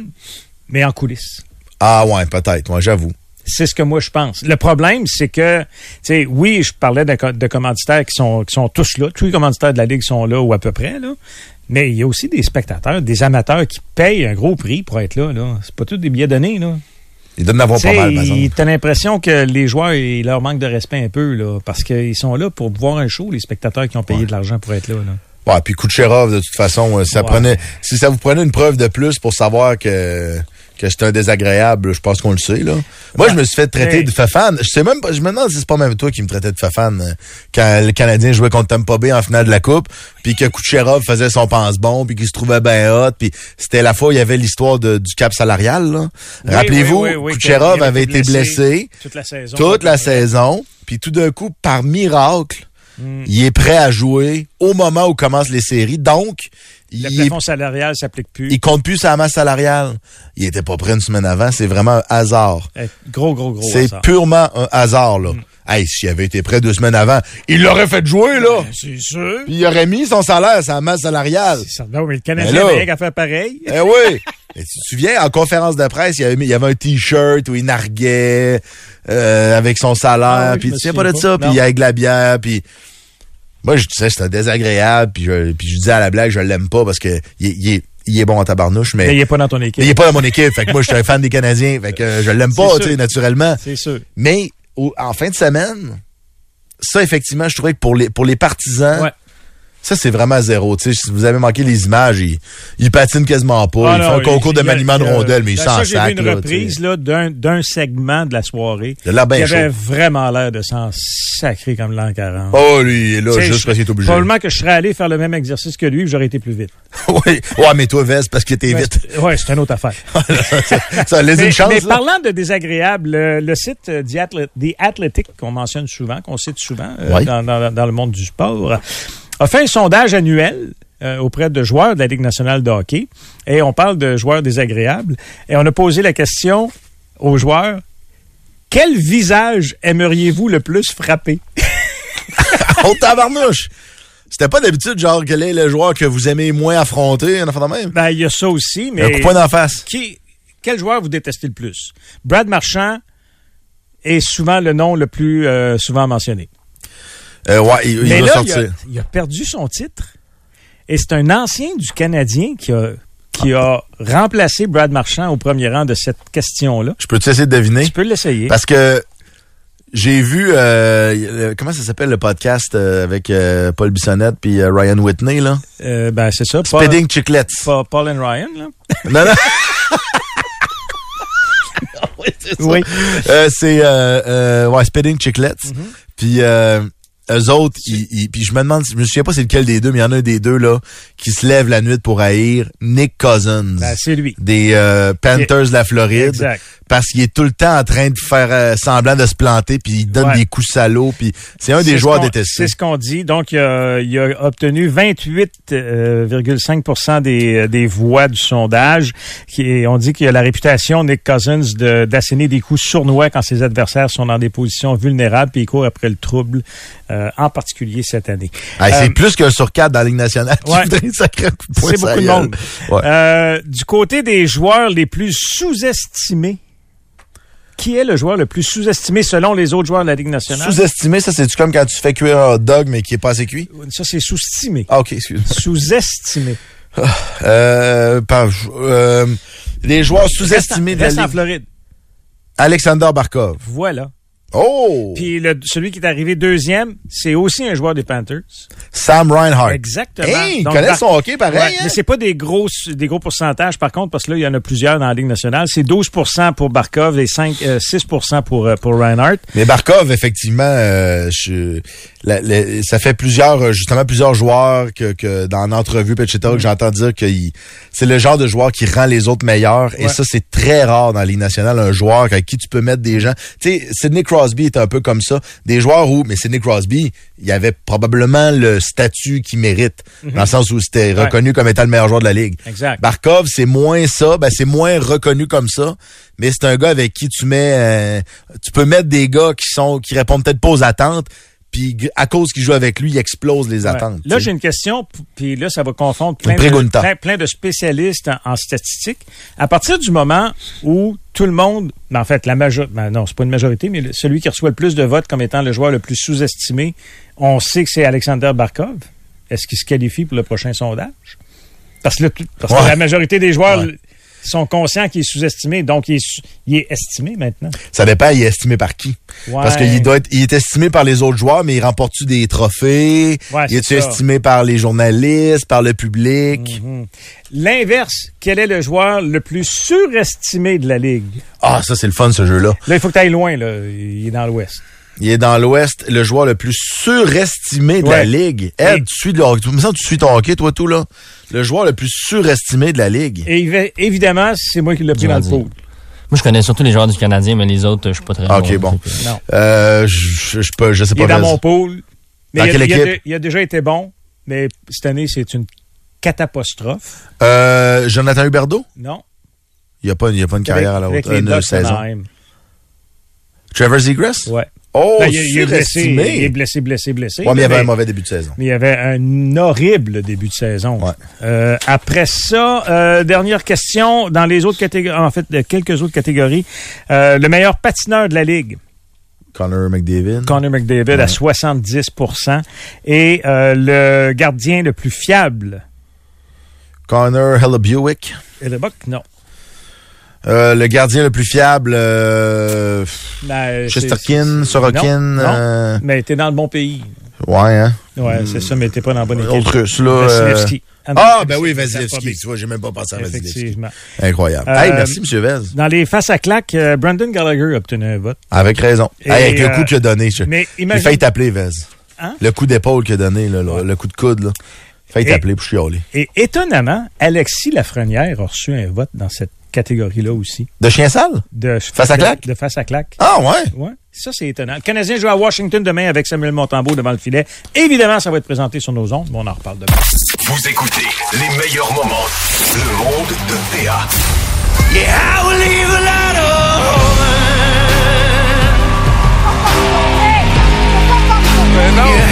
mais en coulisses. Ah ouais, peut-être, moi, j'avoue. C'est ce que moi je pense. Le problème, c'est que, tu sais, oui, je parlais de, de commanditaires qui sont, qui sont tous là. Tous les commanditaires de la Ligue sont là ou à peu près, là. Mais il y a aussi des spectateurs, des amateurs qui payent un gros prix pour être là, là. C'est pas tous des billets donnés, là. Il doit en avoir pas Tu sais, mal, par exemple. il- T'as l'impression que les joueurs, ils leur manquent de respect un peu, là. Parce qu'ils sont là pour voir un show, les spectateurs qui ont payé de l'argent pour être là, là. Ouais, puis Kucherov, de toute façon, euh, ça Ouais. prenait, si ça vous prenait une preuve de plus pour savoir que, que c'est un désagréable, je pense qu'on le sait, là. Moi, je me suis fait traiter de fafane. Je sais même pas, je me demande si c'est pas même toi qui me traitais de fafane euh, quand le Canadien jouait contre Tampa Bay en finale de la Coupe, puis que Kucherov faisait son pense-bon, puis qu'il se trouvait bien hot, puis c'était la fois où il y avait l'histoire du cap salarial, là. Oui, Rappelez-vous, oui, Kucherov avait été blessé Toute la saison. toute la saison, puis tout d'un coup, par miracle, Mm. il est prêt à jouer au moment où commencent les séries. Donc, Le il, plafond salarial s'applique plus. il compte plus sa masse salariale. Il était pas prêt une semaine avant. C'est vraiment un hasard. Eh, Gros, gros, gros. C'est purement un hasard, là. Hey, s'il avait été prêt deux semaines avant, il l'aurait fait jouer, là. C'est sûr. Puis il aurait mis son salaire, sa masse salariale. C'est certain, mais le Canadien avait rien faire pareil. Eh oui! Et tu te souviens, en conférence de presse, il y avait, il y avait un t-shirt où il narguait euh, avec son salaire. Ah oui, puis tu sais pas de ça, puis Non. avec de la bière, puis... Moi, je disais c'était désagréable, puis je, puis je disais à la blague, je l'aime pas parce que il, est- il est, il est bon en tabarnouche, mais, Mais il est pas dans ton équipe. il est pas dans mon équipe. Fait que moi, je suis un fan des Canadiens, fait que euh, je l'aime pas, tu sais, naturellement. C'est sûr. Mais au- en fin de semaine, ça, effectivement, je trouvais que pour les, pour les partisans, Ouais. Ça, c'est vraiment zéro. Si vous avez manqué les images, il, il patine quasiment pas. Ah il non, fait un concours de il maniement de rondelles, mais il Ben, s'en J'ai sac. vu une là, reprise là, d'un, d'un segment de la soirée. Il qui avait chaud. vraiment l'air de s'en sacrer comme l'an 40. Oh, lui, il est là, juste je- parce qu'il est obligé. Probablement que je serais allé faire le même exercice que lui, j'aurais été plus vite. oui. Ouais, mais toi, Vest, parce que t'es Ouais, vite. Ouais, c'est une autre affaire. ça laisse mais, une chance. mais là. parlant de désagréable, le, le site euh, The, Athlet- The Athletic, qu'on mentionne souvent, qu'on cite souvent euh, Ouais. dans, dans- dans le monde du sport, a fait un sondage annuel euh, auprès de joueurs de la Ligue nationale de hockey. Et on parle de joueurs désagréables. Et on a posé la question aux joueurs, quel visage aimeriez-vous le plus frapper? Oh, tabarnouche! C'était pas d'habitude, genre, quel est le joueur que vous aimez moins affronter, un enfant de même? Ben, il y a ça aussi, Un mais... coup de poing d'en face. qui, quel joueur vous détestez le plus? Brad Marchand est souvent le nom le plus euh, souvent mentionné. Euh, ouais, il, il Mais va là, il a, sortir. il a perdu son titre. Et c'est un ancien du Canadien qui a, qui a remplacé Brad Marchand au premier rang de cette question-là. Je peux-tu essayer de deviner? Tu peux l'essayer. Parce que j'ai vu euh, comment ça s'appelle le podcast euh, avec euh, Paul Bissonnette puis Ryan Whitney là? Ben, c'est ça. Paul, Speeding Chiclets. Paul, Paul and Ryan, là. Non non. c'est ça. Oui. C'est euh, ouais, Spitting Chiclets. Puis euh, eux autres, ils, ils- puis je me demande, je me souviens pas c'est lequel des deux, mais il y en a un des deux là qui se lève la nuit pour haïr Nick Cousins. Ben, c'est lui. des euh, Panthers de la Floride. Exact. Parce qu'il est tout le temps en train de faire euh, semblant de se planter, puis il donne Ouais. des coups salauds, puis c'est un des joueurs détestés. C'est ce qu'on dit. Donc, il a, il a obtenu 28,5% des, des voix du sondage. Qui, on dit qu'il a la réputation, Nick Cousins, de- d'asséner des coups sournois quand ses adversaires sont dans des positions vulnérables, puis il court après le trouble, euh, en particulier cette année. C'est Euh, plus qu'un sur quatre dans la Ligue nationale ouais. C'est beaucoup de monde. Ouais. Euh, du côté des joueurs les plus sous-estimés, qui est le joueur le plus sous-estimé selon les autres joueurs de la Ligue nationale? Sous-estimé, ça, c'est-tu comme quand tu fais cuire un hot dog, mais qui est pas assez cuit? Ça, c'est sous-estimé. Ah, OK, excuse. Sous-estimé. Euh, par, euh, les joueurs sous-estimés de la Reste en Ligue. Floride. Alexander Barkov. Voilà. Oh! Puis le, celui qui est arrivé deuxième, c'est aussi un joueur des Panthers. Sam Reinhardt. Exactement. Hey, il connaît son hockey pareil, Ouais, hein? Mais c'est pas des gros des gros pourcentages par contre parce que là il y en a plusieurs dans la Ligue nationale, c'est 12 pour Barkov et 5 euh, 6 pour euh, pour Reinhardt. Mais Barkov, effectivement, euh, je, la- la- ça fait plusieurs, euh, justement, plusieurs joueurs que, que dans l'entrevue, etc., Mm. que j'entends dire que c'est le genre de joueur qui rend les autres meilleurs. Et ça, c'est très rare dans la Ligue nationale, un joueur avec qui tu peux mettre des gens. Tu sais, Sidney Crosby est un peu comme ça. Des joueurs où, mais Sidney Crosby, il avait probablement le statut qu'il mérite, dans le sens où c'était. Ouais. reconnu comme étant le meilleur joueur de la Ligue. Exact. Barkov, c'est moins ça, ben c'est moins reconnu comme ça, mais c'est un gars avec qui tu mets euh, tu peux mettre des gars qui sont qui répondent peut-être pas aux attentes, puis à cause qu'ils jouent avec lui, il explose les Ouais. attentes. Là, j'ai une question, puis là, ça va confondre plein de, pregunta. plein, plein de spécialistes en, en statistiques. À partir du moment où tout le monde, ben, en fait, la majorité, ben non, c'est pas une majorité, mais le- celui qui reçoit le plus de votes comme étant le joueur le plus sous-estimé, on sait que c'est Alexander Barkov. Est-ce qu'il se qualifie pour le prochain sondage? Parce que, là, tout- parce que Ouais. la majorité des joueurs Ouais. Sont conscients qu'il est sous-estimé, donc il est, su- il est estimé maintenant. Ça dépend, il est estimé par qui. Ouais. Parce qu'il doit être, il est estimé par les autres joueurs, mais il remporte-tu des trophées? Ouais, il est estimé par les journalistes, par le public? L'inverse, quel est le joueur le plus surestimé de la Ligue? Ah, ça, c'est le fun, ce jeu-là. Là, il faut que tu ailles loin, là. Il est dans l'Ouest. Il est dans l'Ouest, le joueur le plus surestimé de la. Ligue. Ed, Et- tu suis le hockey. Tu me sens que tu suis ton hockey, toi, tout, là. Le joueur le plus surestimé de la Ligue. Et évi- évidemment, c'est moi qui l'ai pris dans le pool. Moi, je connais surtout les joueurs du Canadien, mais les autres, je suis pas très ok, bon. Non. Euh, je, je, je peux, je sais Il est pas. dans mon pool. Mais Dans il, a, quelle il a- équipe? il a déjà été bon, mais cette année, c'est une catastrophe. Euh, Jonathan Huberdeau? Non. Il n'y a, pas- il y a pas une carrière à la les Une saison. Trevor Zegras? Ouais. Oh, Ben, il, il est blessé, il est surestimé. blessé, blessé, blessé. Ouais, mais il y avait mais- un mauvais début de saison. mais il y avait un horrible début de saison. Ouais. Euh, après ça, euh, dernière question dans les autres catégories, en fait, quelques autres catégories. Euh, le meilleur patineur de la ligue, Connor McDavid. Connor McDavid à 70% et le gardien le plus fiable, Connor Hellabuick. Hellebuck, non. Euh, le gardien le plus fiable, euh, Ben, Chesterkin, Sorokin. Non, non. euh, mais t'es dans le bon pays. ouais, hein. Ouais, c'est ça, mais t'es pas dans la bonne équipe. Autre russe, là. euh, Vasilevski. Ah, ben oui, Vasilevski. Tu vois, j'ai même pas pensé à. Vasilevski. Effectivement. Incroyable. Euh, hey, merci, M. Vez. Dans les faces à claques, euh, Brandon Gallagher a obtenu un vote. Avec raison. Et, Hey, avec le euh, coup qu'il a donné. je- mais imagine- failli t'appeler, Vez. Hein? Le coup d'épaule qu'il a donné, là, le, le coup de coude, là. Failli Et- t'appeler pour chialer. Et étonnamment, Alexis Lafrenière a reçu un vote dans cette catégorie-là aussi. De chien sale? De Face à de- claque? De face à claque. Ah, ouais? Ouais, ça c'est étonnant. Le Canadien joue à Washington demain avec Samuel Montembeau devant le filet. Évidemment, ça va être présenté sur nos ondes, mais on en reparle demain. Vous écoutez les meilleurs moments. Le monde de PA. Je vous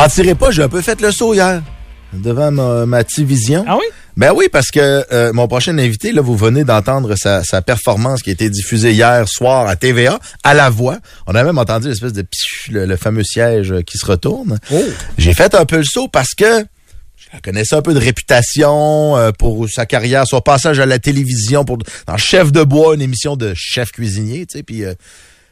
mentirai pas, j'ai un peu fait le saut hier. Devant ma, ma vision. Ah oui? Ben oui, parce que euh, mon prochain invité, là, vous venez d'entendre sa, sa performance qui a été diffusée hier soir à TVA, à la voix. On a même entendu l'espèce de le, le fameux siège qui se retourne. Oh. J'ai fait un peu le saut parce que j'ai Elle connaissait un peu de réputation euh, pour sa carrière, son passage à la télévision pour dans Chef de bois, une émission de chef cuisinier, tu sais, puis euh,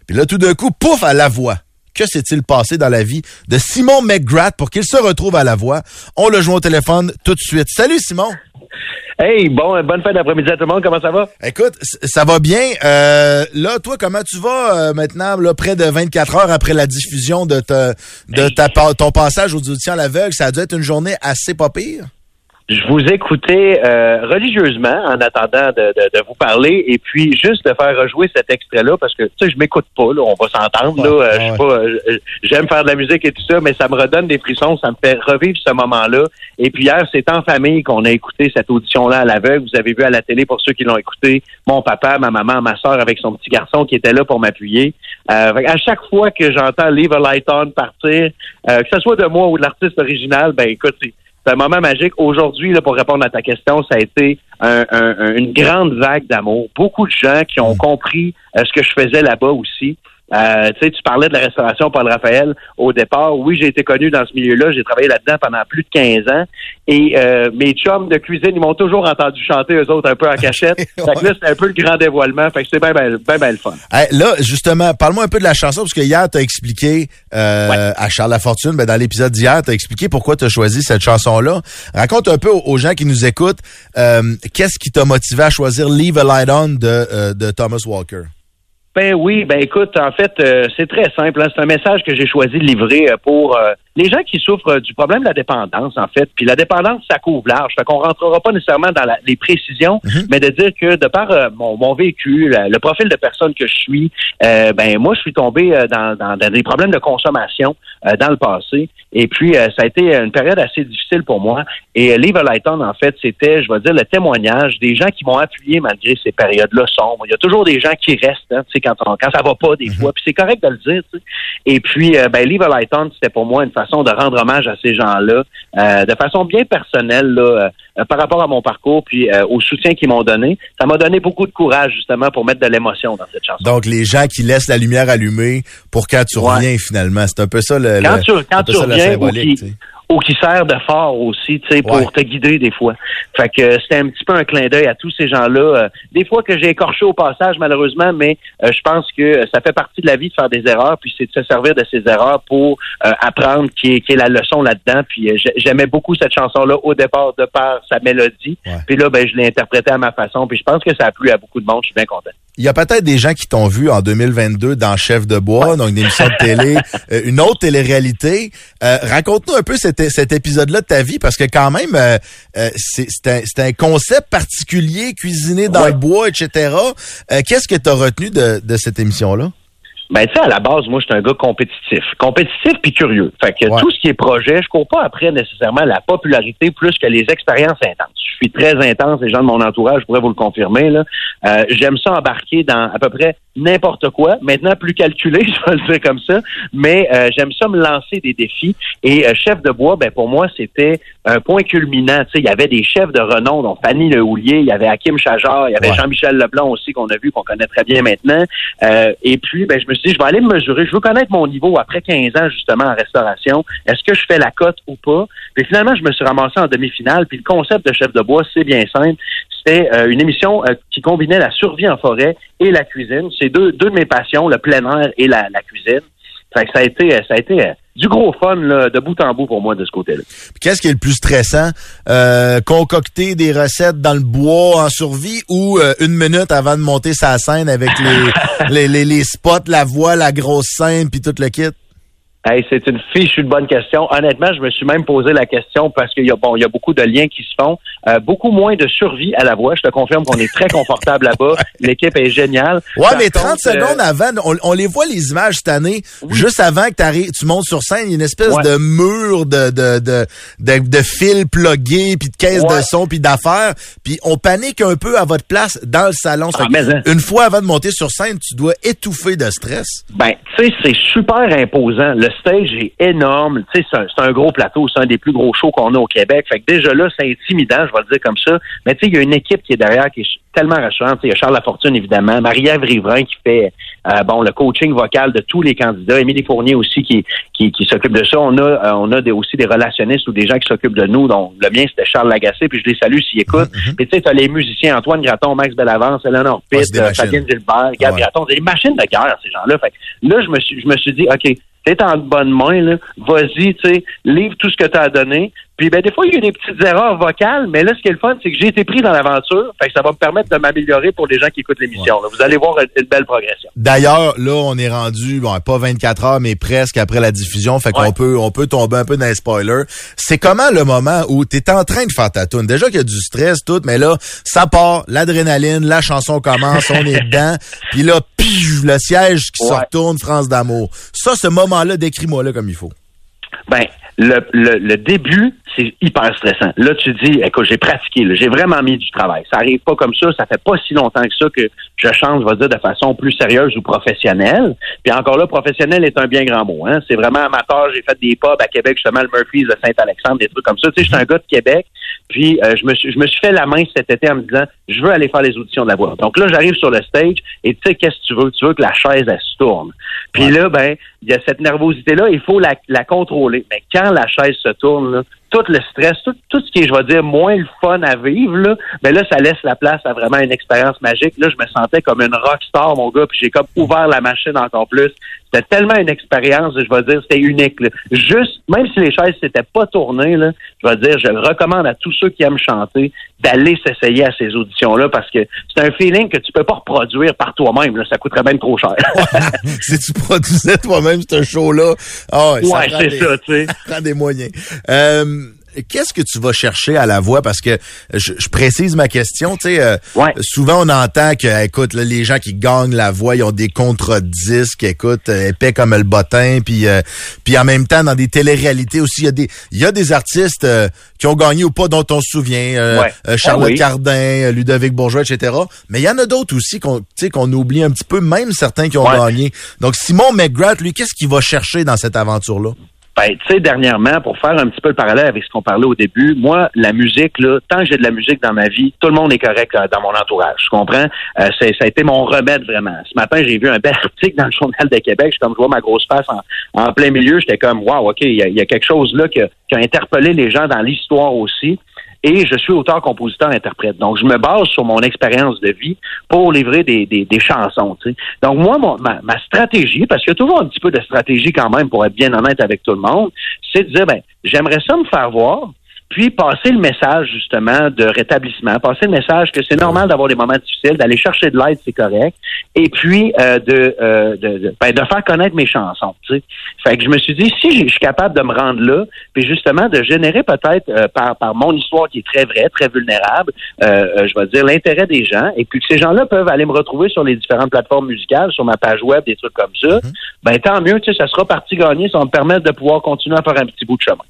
puis là tout d'un coup, pouf, à la voix. Que s'est-il passé dans la vie de Simon McGrath pour qu'il se retrouve à la voix? On le joint au téléphone tout de suite. Salut Simon! Hey, bon, bonne fin d'après-midi à tout le monde. Comment ça va? Écoute, ça va bien. Euh, là, toi, comment tu vas euh, maintenant, là, près de 24 heures après la diffusion de, ta, de ta, ton passage aux auditions à l'aveugle? Ça a dû être une journée assez pas pire. Je vous écoutais euh, religieusement en attendant de, de- de vous parler et puis juste de faire rejouer cet extrait-là parce que tu sais je m'écoute pas là, on va s'entendre là, euh, je suis pas, euh, j'aime faire de la musique et tout ça, mais ça me redonne des frissons, ça me fait revivre ce moment-là. Et puis hier c'est en famille qu'on a écouté cette audition-là à l'aveugle. Vous avez vu à la télé pour ceux qui l'ont écouté, mon papa, ma maman, ma soeur avec son petit garçon qui était là pour m'appuyer. Euh, à chaque fois que j'entends Leave a Light On partir, euh, que ce soit de moi ou de l'artiste original, ben écoute, c'est un moment magique. Aujourd'hui, là, pour répondre à ta question, ça a été un- un- un- une grande vague d'amour. Beaucoup de gens qui ont compris euh, ce que je faisais là-bas aussi. Euh, tu sais, tu parlais de la restauration Paul Raphaël au départ. Oui, j'ai été connu dans ce milieu-là. J'ai travaillé là-dedans pendant plus de 15 ans. Et euh, mes chums de cuisine, ils m'ont toujours entendu chanter eux autres un peu en cachette. fait que là, c'était un peu le grand dévoilement. Fait que c'est bien, bien, bien, bien le fun. Hey, là, justement, parle-moi un peu de la chanson, parce que hier, tu as expliqué euh, à Charles Lafortune, ben, dans l'épisode d'hier, tu as expliqué pourquoi tu as choisi cette chanson-là. Raconte un peu aux, aux gens qui nous écoutent, euh, qu'est-ce qui t'a motivé à choisir Leave a Light On de, euh, de Thomas Walker? Ben oui, ben écoute, en fait, euh, c'est très simple. hein. C'est un message que j'ai choisi de livrer euh, pour euh, les gens qui souffrent euh, du problème de la dépendance, en fait. Puis la dépendance, ça couvre large. Fait qu'on rentrera pas nécessairement dans la- les précisions, mais de dire que de par euh, mon, mon vécu, la- le profil de personne que je suis, euh, ben moi, je suis tombé dans, dans- dans des problèmes de consommation euh, dans le passé. Et puis, ça a été une période assez difficile pour moi. Et Leave a Light On, en fait, c'était, je vais dire, le témoignage des gens qui m'ont appuyé malgré ces périodes-là sombres. Il y a toujours des gens qui restent, hein, tu sais, quand, on- quand ça va pas des fois. Puis c'est correct de le dire, tu sais. Et puis, ben, Leave a Light On, c'était pour moi une façon de rendre hommage à ces gens-là, euh, de façon bien personnelle, là, euh, par rapport à mon parcours, puis euh, au soutien qu'ils m'ont donné. Ça m'a donné beaucoup de courage, justement, pour mettre de l'émotion dans cette chanson. Donc, les gens qui laissent la lumière allumée pour quand tu Ouais. reviens, finalement. C'est un peu ça le, quand le- tu, quand tu reviens ou qui. Ou qui sert de phare aussi, tu sais, pour Ouais. te guider des fois. Fait que euh, c'était un petit peu un clin d'œil à tous ces gens-là. euh, des fois que j'ai écorché au passage, malheureusement, mais euh, je pense que ça fait partie de la vie de faire des erreurs, puis c'est de se servir de ces erreurs pour apprendre qui est, qui est la leçon là-dedans. Puis j'ai- j'aimais beaucoup cette chanson-là au départ de par sa mélodie. Puis là, ben, je l'ai interprétée à ma façon, puis je pense que ça a plu à beaucoup de monde. Je suis bien content. Il y a peut-être des gens qui t'ont vu en 2022 dans Chef de bois, donc une émission de télé, euh, une autre télé-réalité. Euh, Raconte-nous un peu cet, cet épisode-là de ta vie, parce que quand même, euh, c'est un, concept particulier, cuisiner dans Ouais. le bois, etc. Euh, Qu'est-ce que tu as retenu de, de cette émission-là? Ben, tu sais, à la base, moi, je suis un gars compétitif. Compétitif puis curieux. Fait que Ouais. tout ce qui est projet, je cours pas après nécessairement la popularité plus que les expériences intenses. Je suis très intense, les gens de mon entourage pourraient vous le confirmer, là. Euh, j'aime ça embarquer dans à peu près n'importe quoi. Maintenant, plus calculé, je vais le dire comme ça. Mais euh, j'aime ça me lancer des défis. Et euh, chef de bois, ben, pour moi, c'était un point culminant. Tu sais, il y avait des chefs de renom, dont Fanny Le Houlier, il y avait Hakim Chajar, il y avait Ouais. Jean-Michel Leblanc aussi, qu'on a vu, qu'on connaît très bien maintenant. Euh, et puis, ben, je me suis dit, je vais aller me mesurer. Je veux connaître mon niveau après 15 ans, justement, en restauration. Est-ce que je fais la cote ou pas? Puis finalement, je me suis ramassé en demi-finale. Puis le concept de chef de bois, c'est bien simple. C'était euh, une émission euh, qui combinait la survie en forêt et la cuisine. C'est deux, deux de mes passions, le plein air et la, la cuisine. Fait que ça a été, euh, ça a été du gros fun là, de bout en bout pour moi de ce côté-là. Qu'est-ce qui est le plus stressant? Euh, concocter des recettes dans le bois en survie ou euh, une minute avant de monter sa scène avec les, les, les, les spots, la voix, la grosse scène, puis tout le kit? Hey, c'est une fichue de bonne question. Honnêtement, je me suis même posé la question parce qu'il y a bon, il y a beaucoup de liens qui se font. Euh, beaucoup moins de survie à la voix. Je te confirme qu'on est très confortable là-bas. L'équipe est géniale. Ouais, Par mais 30 contre, euh, secondes avant, on, on les voit les images cette année, juste avant que tu montes sur scène, il y a une espèce Ouais. de mur de de de de, de fils plugués puis de caisses Ouais. de son puis d'affaires, puis on panique un peu à votre place dans le salon. Ah, mais hein. Une fois avant de monter sur scène, tu dois étouffer de stress. Ben, tu sais, c'est super imposant. Le est énorme. Tu sais, c'est un, gros plateau. C'est un des plus gros shows qu'on a au Québec. Fait que déjà là, c'est intimidant, je vais le dire comme ça. Mais tu sais, il y a une équipe qui est derrière qui est tellement rassurante. Tu Il y a Charles Lafortune, évidemment. Marie-Ève Riverain qui fait euh, bon le coaching vocal de tous les candidats. Émilie Fournier aussi qui, qui, qui s'occupe de ça. On a, euh, on a des, aussi des relationnistes ou des gens qui s'occupent de nous. Donc, le mien, c'était Charles Lagacé, puis je les salue s'ils écoutent. Puis tu sais, t'as les musiciens Antoine Graton, Max Bellavance, Eleanor Ah, Pitt, c'est des euh. Fabienne Gilbert, Gab Ouais. Graton. C'est des machines de guerre, ces gens-là. Fait que là, je me suis, je me suis dit, OK, t'es en bonne main, là. Vas-y, tu sais, livre tout ce que t'as à donner. Puis, ben, des fois, il y a des petites erreurs vocales, mais là, ce qui est le fun, c'est que j'ai été pris dans l'aventure. Fait que ça va me permettre de m'améliorer pour les gens qui écoutent l'émission. Vous allez voir une, une belle progression. D'ailleurs, là, on est rendu, bon, pas 24 heures, mais presque après la diffusion. Fait qu'on peut, on peut tomber un peu dans les spoilers. C'est comment le moment où t'es en train de faire ta tune? Déjà qu'il y a du stress, tout, mais là, ça part, l'adrénaline, la chanson commence, on est dedans. Puis là, pif, le siège qui se Ouais. retourne, France d'amour. Ça, ce moment-là, décris-moi là comme il faut. Ben, le, le, le début, c'est hyper stressant. Là, tu dis, écoute, j'ai pratiqué, j'ai vraiment mis du travail. Ça arrive pas comme ça, ça fait pas si longtemps que ça que je chante, je vais dire, de façon plus sérieuse ou professionnelle. Puis encore là, professionnel est un bien grand mot. Hein? C'est vraiment amateur. J'ai fait des pubs à Québec, justement, le Murphy's de Saint-Alexandre, des trucs comme ça. Tu sais, je suis un gars de Québec. Puis euh, je me suis je me suis fait la main cet été en me disant, je veux aller faire les auditions de la voix. Donc là, j'arrive sur le stage et tu sais, qu'est-ce que tu veux? Tu veux que la chaise, elle se tourne. Puis là, ben, il y a cette nervosité-là, il faut la, la contrôler. Mais quand la chaise se tourne, là, tout le stress, tout, tout ce qui est, je vais dire, moins le fun à vivre, là, ben là, ça laisse la place à vraiment une expérience magique. Là, je me sentais comme une rockstar, mon gars, puis j'ai comme ouvert la machine encore plus. C'était tellement une expérience, je vais dire, c'était unique. là. Juste, même si les chaises s'étaient pas tournées, là, je vais dire, je le recommande à tous ceux qui aiment chanter d'aller s'essayer à ces auditions-là parce que c'est un feeling que tu peux pas reproduire par toi-même. là. Ça coûterait même trop cher. si tu produisais toi-même ce show-là, ah, ouais, ça prend c'est des- ça, tu sais. prend des moyens. Euh, Qu'est-ce que tu vas chercher à la voix? Parce que je, je précise ma question. Tu sais, euh, Ouais. souvent on entend que, écoute, là, les gens qui gagnent la voix, ils ont des contrats de disques, écoute, euh, épais comme le bottin, puis euh, puis en même temps dans des téléréalités aussi, il y a des il y a des artistes euh, qui ont gagné ou pas dont on se souvient, euh, Ouais. euh, Charlotte Ah oui. Cardin, Ludovic Bourgeois, etc. Mais il y en a d'autres aussi qu'on tu sais qu'on oublie un petit peu, même certains qui ont Ouais. gagné. Donc Simon McGrath, lui, qu'est-ce qu'il va chercher dans cette aventure là? Ben, tu sais, dernièrement, pour faire un petit peu le parallèle avec ce qu'on parlait au début, moi, la musique, là, tant que j'ai de la musique dans ma vie, tout le monde est correct euh, dans mon entourage. Tu comprends? Euh, ça a été mon remède vraiment. Ce matin, j'ai vu un bel article dans le Journal de Québec. Je comme je vois ma grosse face en, plein milieu. J'étais comme Wow, OK, il y, a- y a quelque chose là que- qui a interpellé les gens dans l'histoire aussi. Et je suis auteur, compositeur, interprète. Donc, je me base sur mon expérience de vie pour livrer des, des, des chansons. Donc, moi, ma, ma stratégie, parce qu'il y a toujours un petit peu de stratégie quand même, pour être bien honnête avec tout le monde, c'est de dire, ben, j'aimerais ça me faire voir, puis passer le message justement de rétablissement, passer le message que c'est normal d'avoir des moments difficiles, d'aller chercher de l'aide, c'est correct, et puis euh, de, euh, de, de, ben, de faire connaître mes chansons. Tu sais. Fait que je me suis dit, si je suis capable de me rendre là, puis justement de générer peut-être euh, par, par mon histoire qui est très vraie, très vulnérable, euh, euh, je vais dire l'intérêt des gens, et puis que ces gens-là peuvent aller me retrouver sur les différentes plateformes musicales, sur ma page web, des trucs comme ça, ben tant mieux, tu sais, ça sera partie gagnée, ça va me permettre de pouvoir continuer à faire un petit bout de chemin.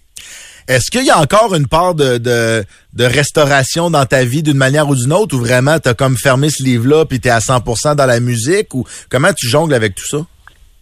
Est-ce qu'il y a encore une part de, de, restauration dans ta vie d'une manière ou d'une autre ou vraiment t'as comme fermé ce livre-là puis t'es à 100% dans la musique ou comment tu jongles avec tout ça?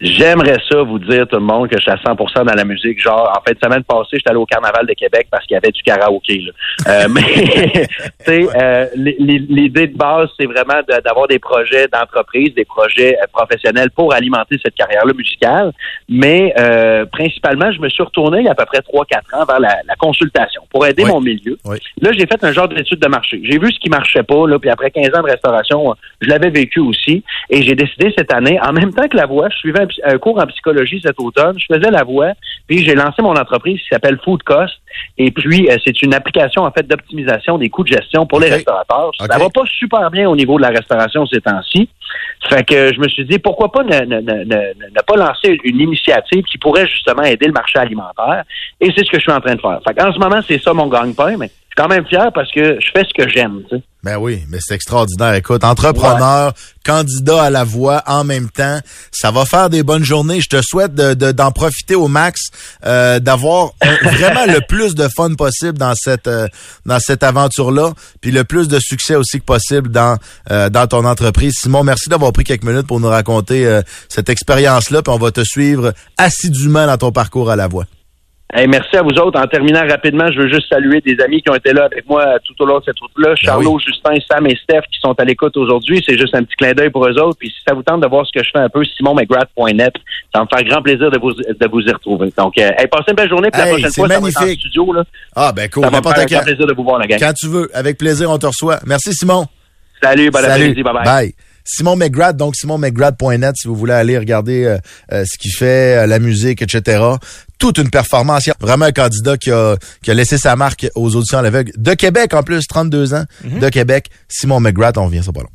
J'aimerais ça vous dire, tout le monde, que je suis à 100% dans la musique. Genre, en fait, semaine passée, j'étais allé au Carnaval de Québec parce qu'il y avait du karaoké. Là. Euh, mais, tu sais, euh, l'idée de base, c'est vraiment d'avoir des projets d'entreprise, des projets euh, professionnels pour alimenter cette carrière-là musicale. Mais euh, principalement, je me suis retourné il y a à peu près 3-4 ans vers la, la consultation pour aider Oui. mon milieu. Oui. Là, j'ai fait un genre d'étude de marché. J'ai vu ce qui marchait pas, là, puis après 15 ans de restauration, euh, je l'avais vécu aussi. Et j'ai décidé cette année, en même temps que la voix, je suivais un, cours en psychologie cet automne, je faisais la voix, puis j'ai lancé mon entreprise qui s'appelle Food Cost. Et puis, euh, c'est une application, en fait, d'optimisation des coûts de gestion pour les restaurateurs. Ok. Ça va pas super bien au niveau de la restauration ces temps-ci. Fait que je me suis dit, pourquoi pas ne, ne, ne, ne, ne pas lancer une initiative qui pourrait justement aider le marché alimentaire. Et c'est ce que je suis en train de faire. Fait en ce moment, c'est ça mon gagne-pain, mais je suis quand même fier parce que je fais ce que j'aime. tu sais. Ben oui, mais c'est extraordinaire. Écoute, entrepreneur, candidat à la voix en même temps, ça va faire des bonnes journées. Je te souhaite d'en de, d'en profiter au max, euh, d'avoir vraiment le plus de fun possible dans cette euh, dans cette aventure-là, puis le plus de succès aussi que possible dans euh, dans ton entreprise. Simon, merci d'avoir pris quelques minutes pour nous raconter euh, cette expérience-là, puis on va te suivre assidûment dans ton parcours à la voix. Hey, merci à vous autres. En terminant rapidement, je veux juste saluer des amis qui ont été là avec moi tout au long de cette route-là. Charlot, Justin, Sam et Steph qui sont à l'écoute aujourd'hui. C'est juste un petit clin d'œil pour eux autres. Puis si ça vous tente de voir ce que je fais un peu, simonmcgrath.net, ça va me faire grand plaisir de vous, de vous y retrouver. Donc, euh, hey, passez une belle journée. Puis la prochaine fois, ça va être en magnifique. studio. Là. Ah ben cool, Ça va me faire grand plaisir de vous voir, la gang. Quand tu veux, avec plaisir, on te reçoit. Merci Simon. Salut, bon Salut. après-midi. Bye-bye. Bye. Simon McGrath, donc simonmcgrath.net si vous voulez aller regarder euh, euh, ce qu'il fait, euh, la musique, etc. Toute une performance. Il y a Vraiment un candidat qui a, qui a laissé sa marque aux auditions à l'aveugle. De Québec en plus, 32 ans. De Québec. Simon McGrath, on revient ça pas long.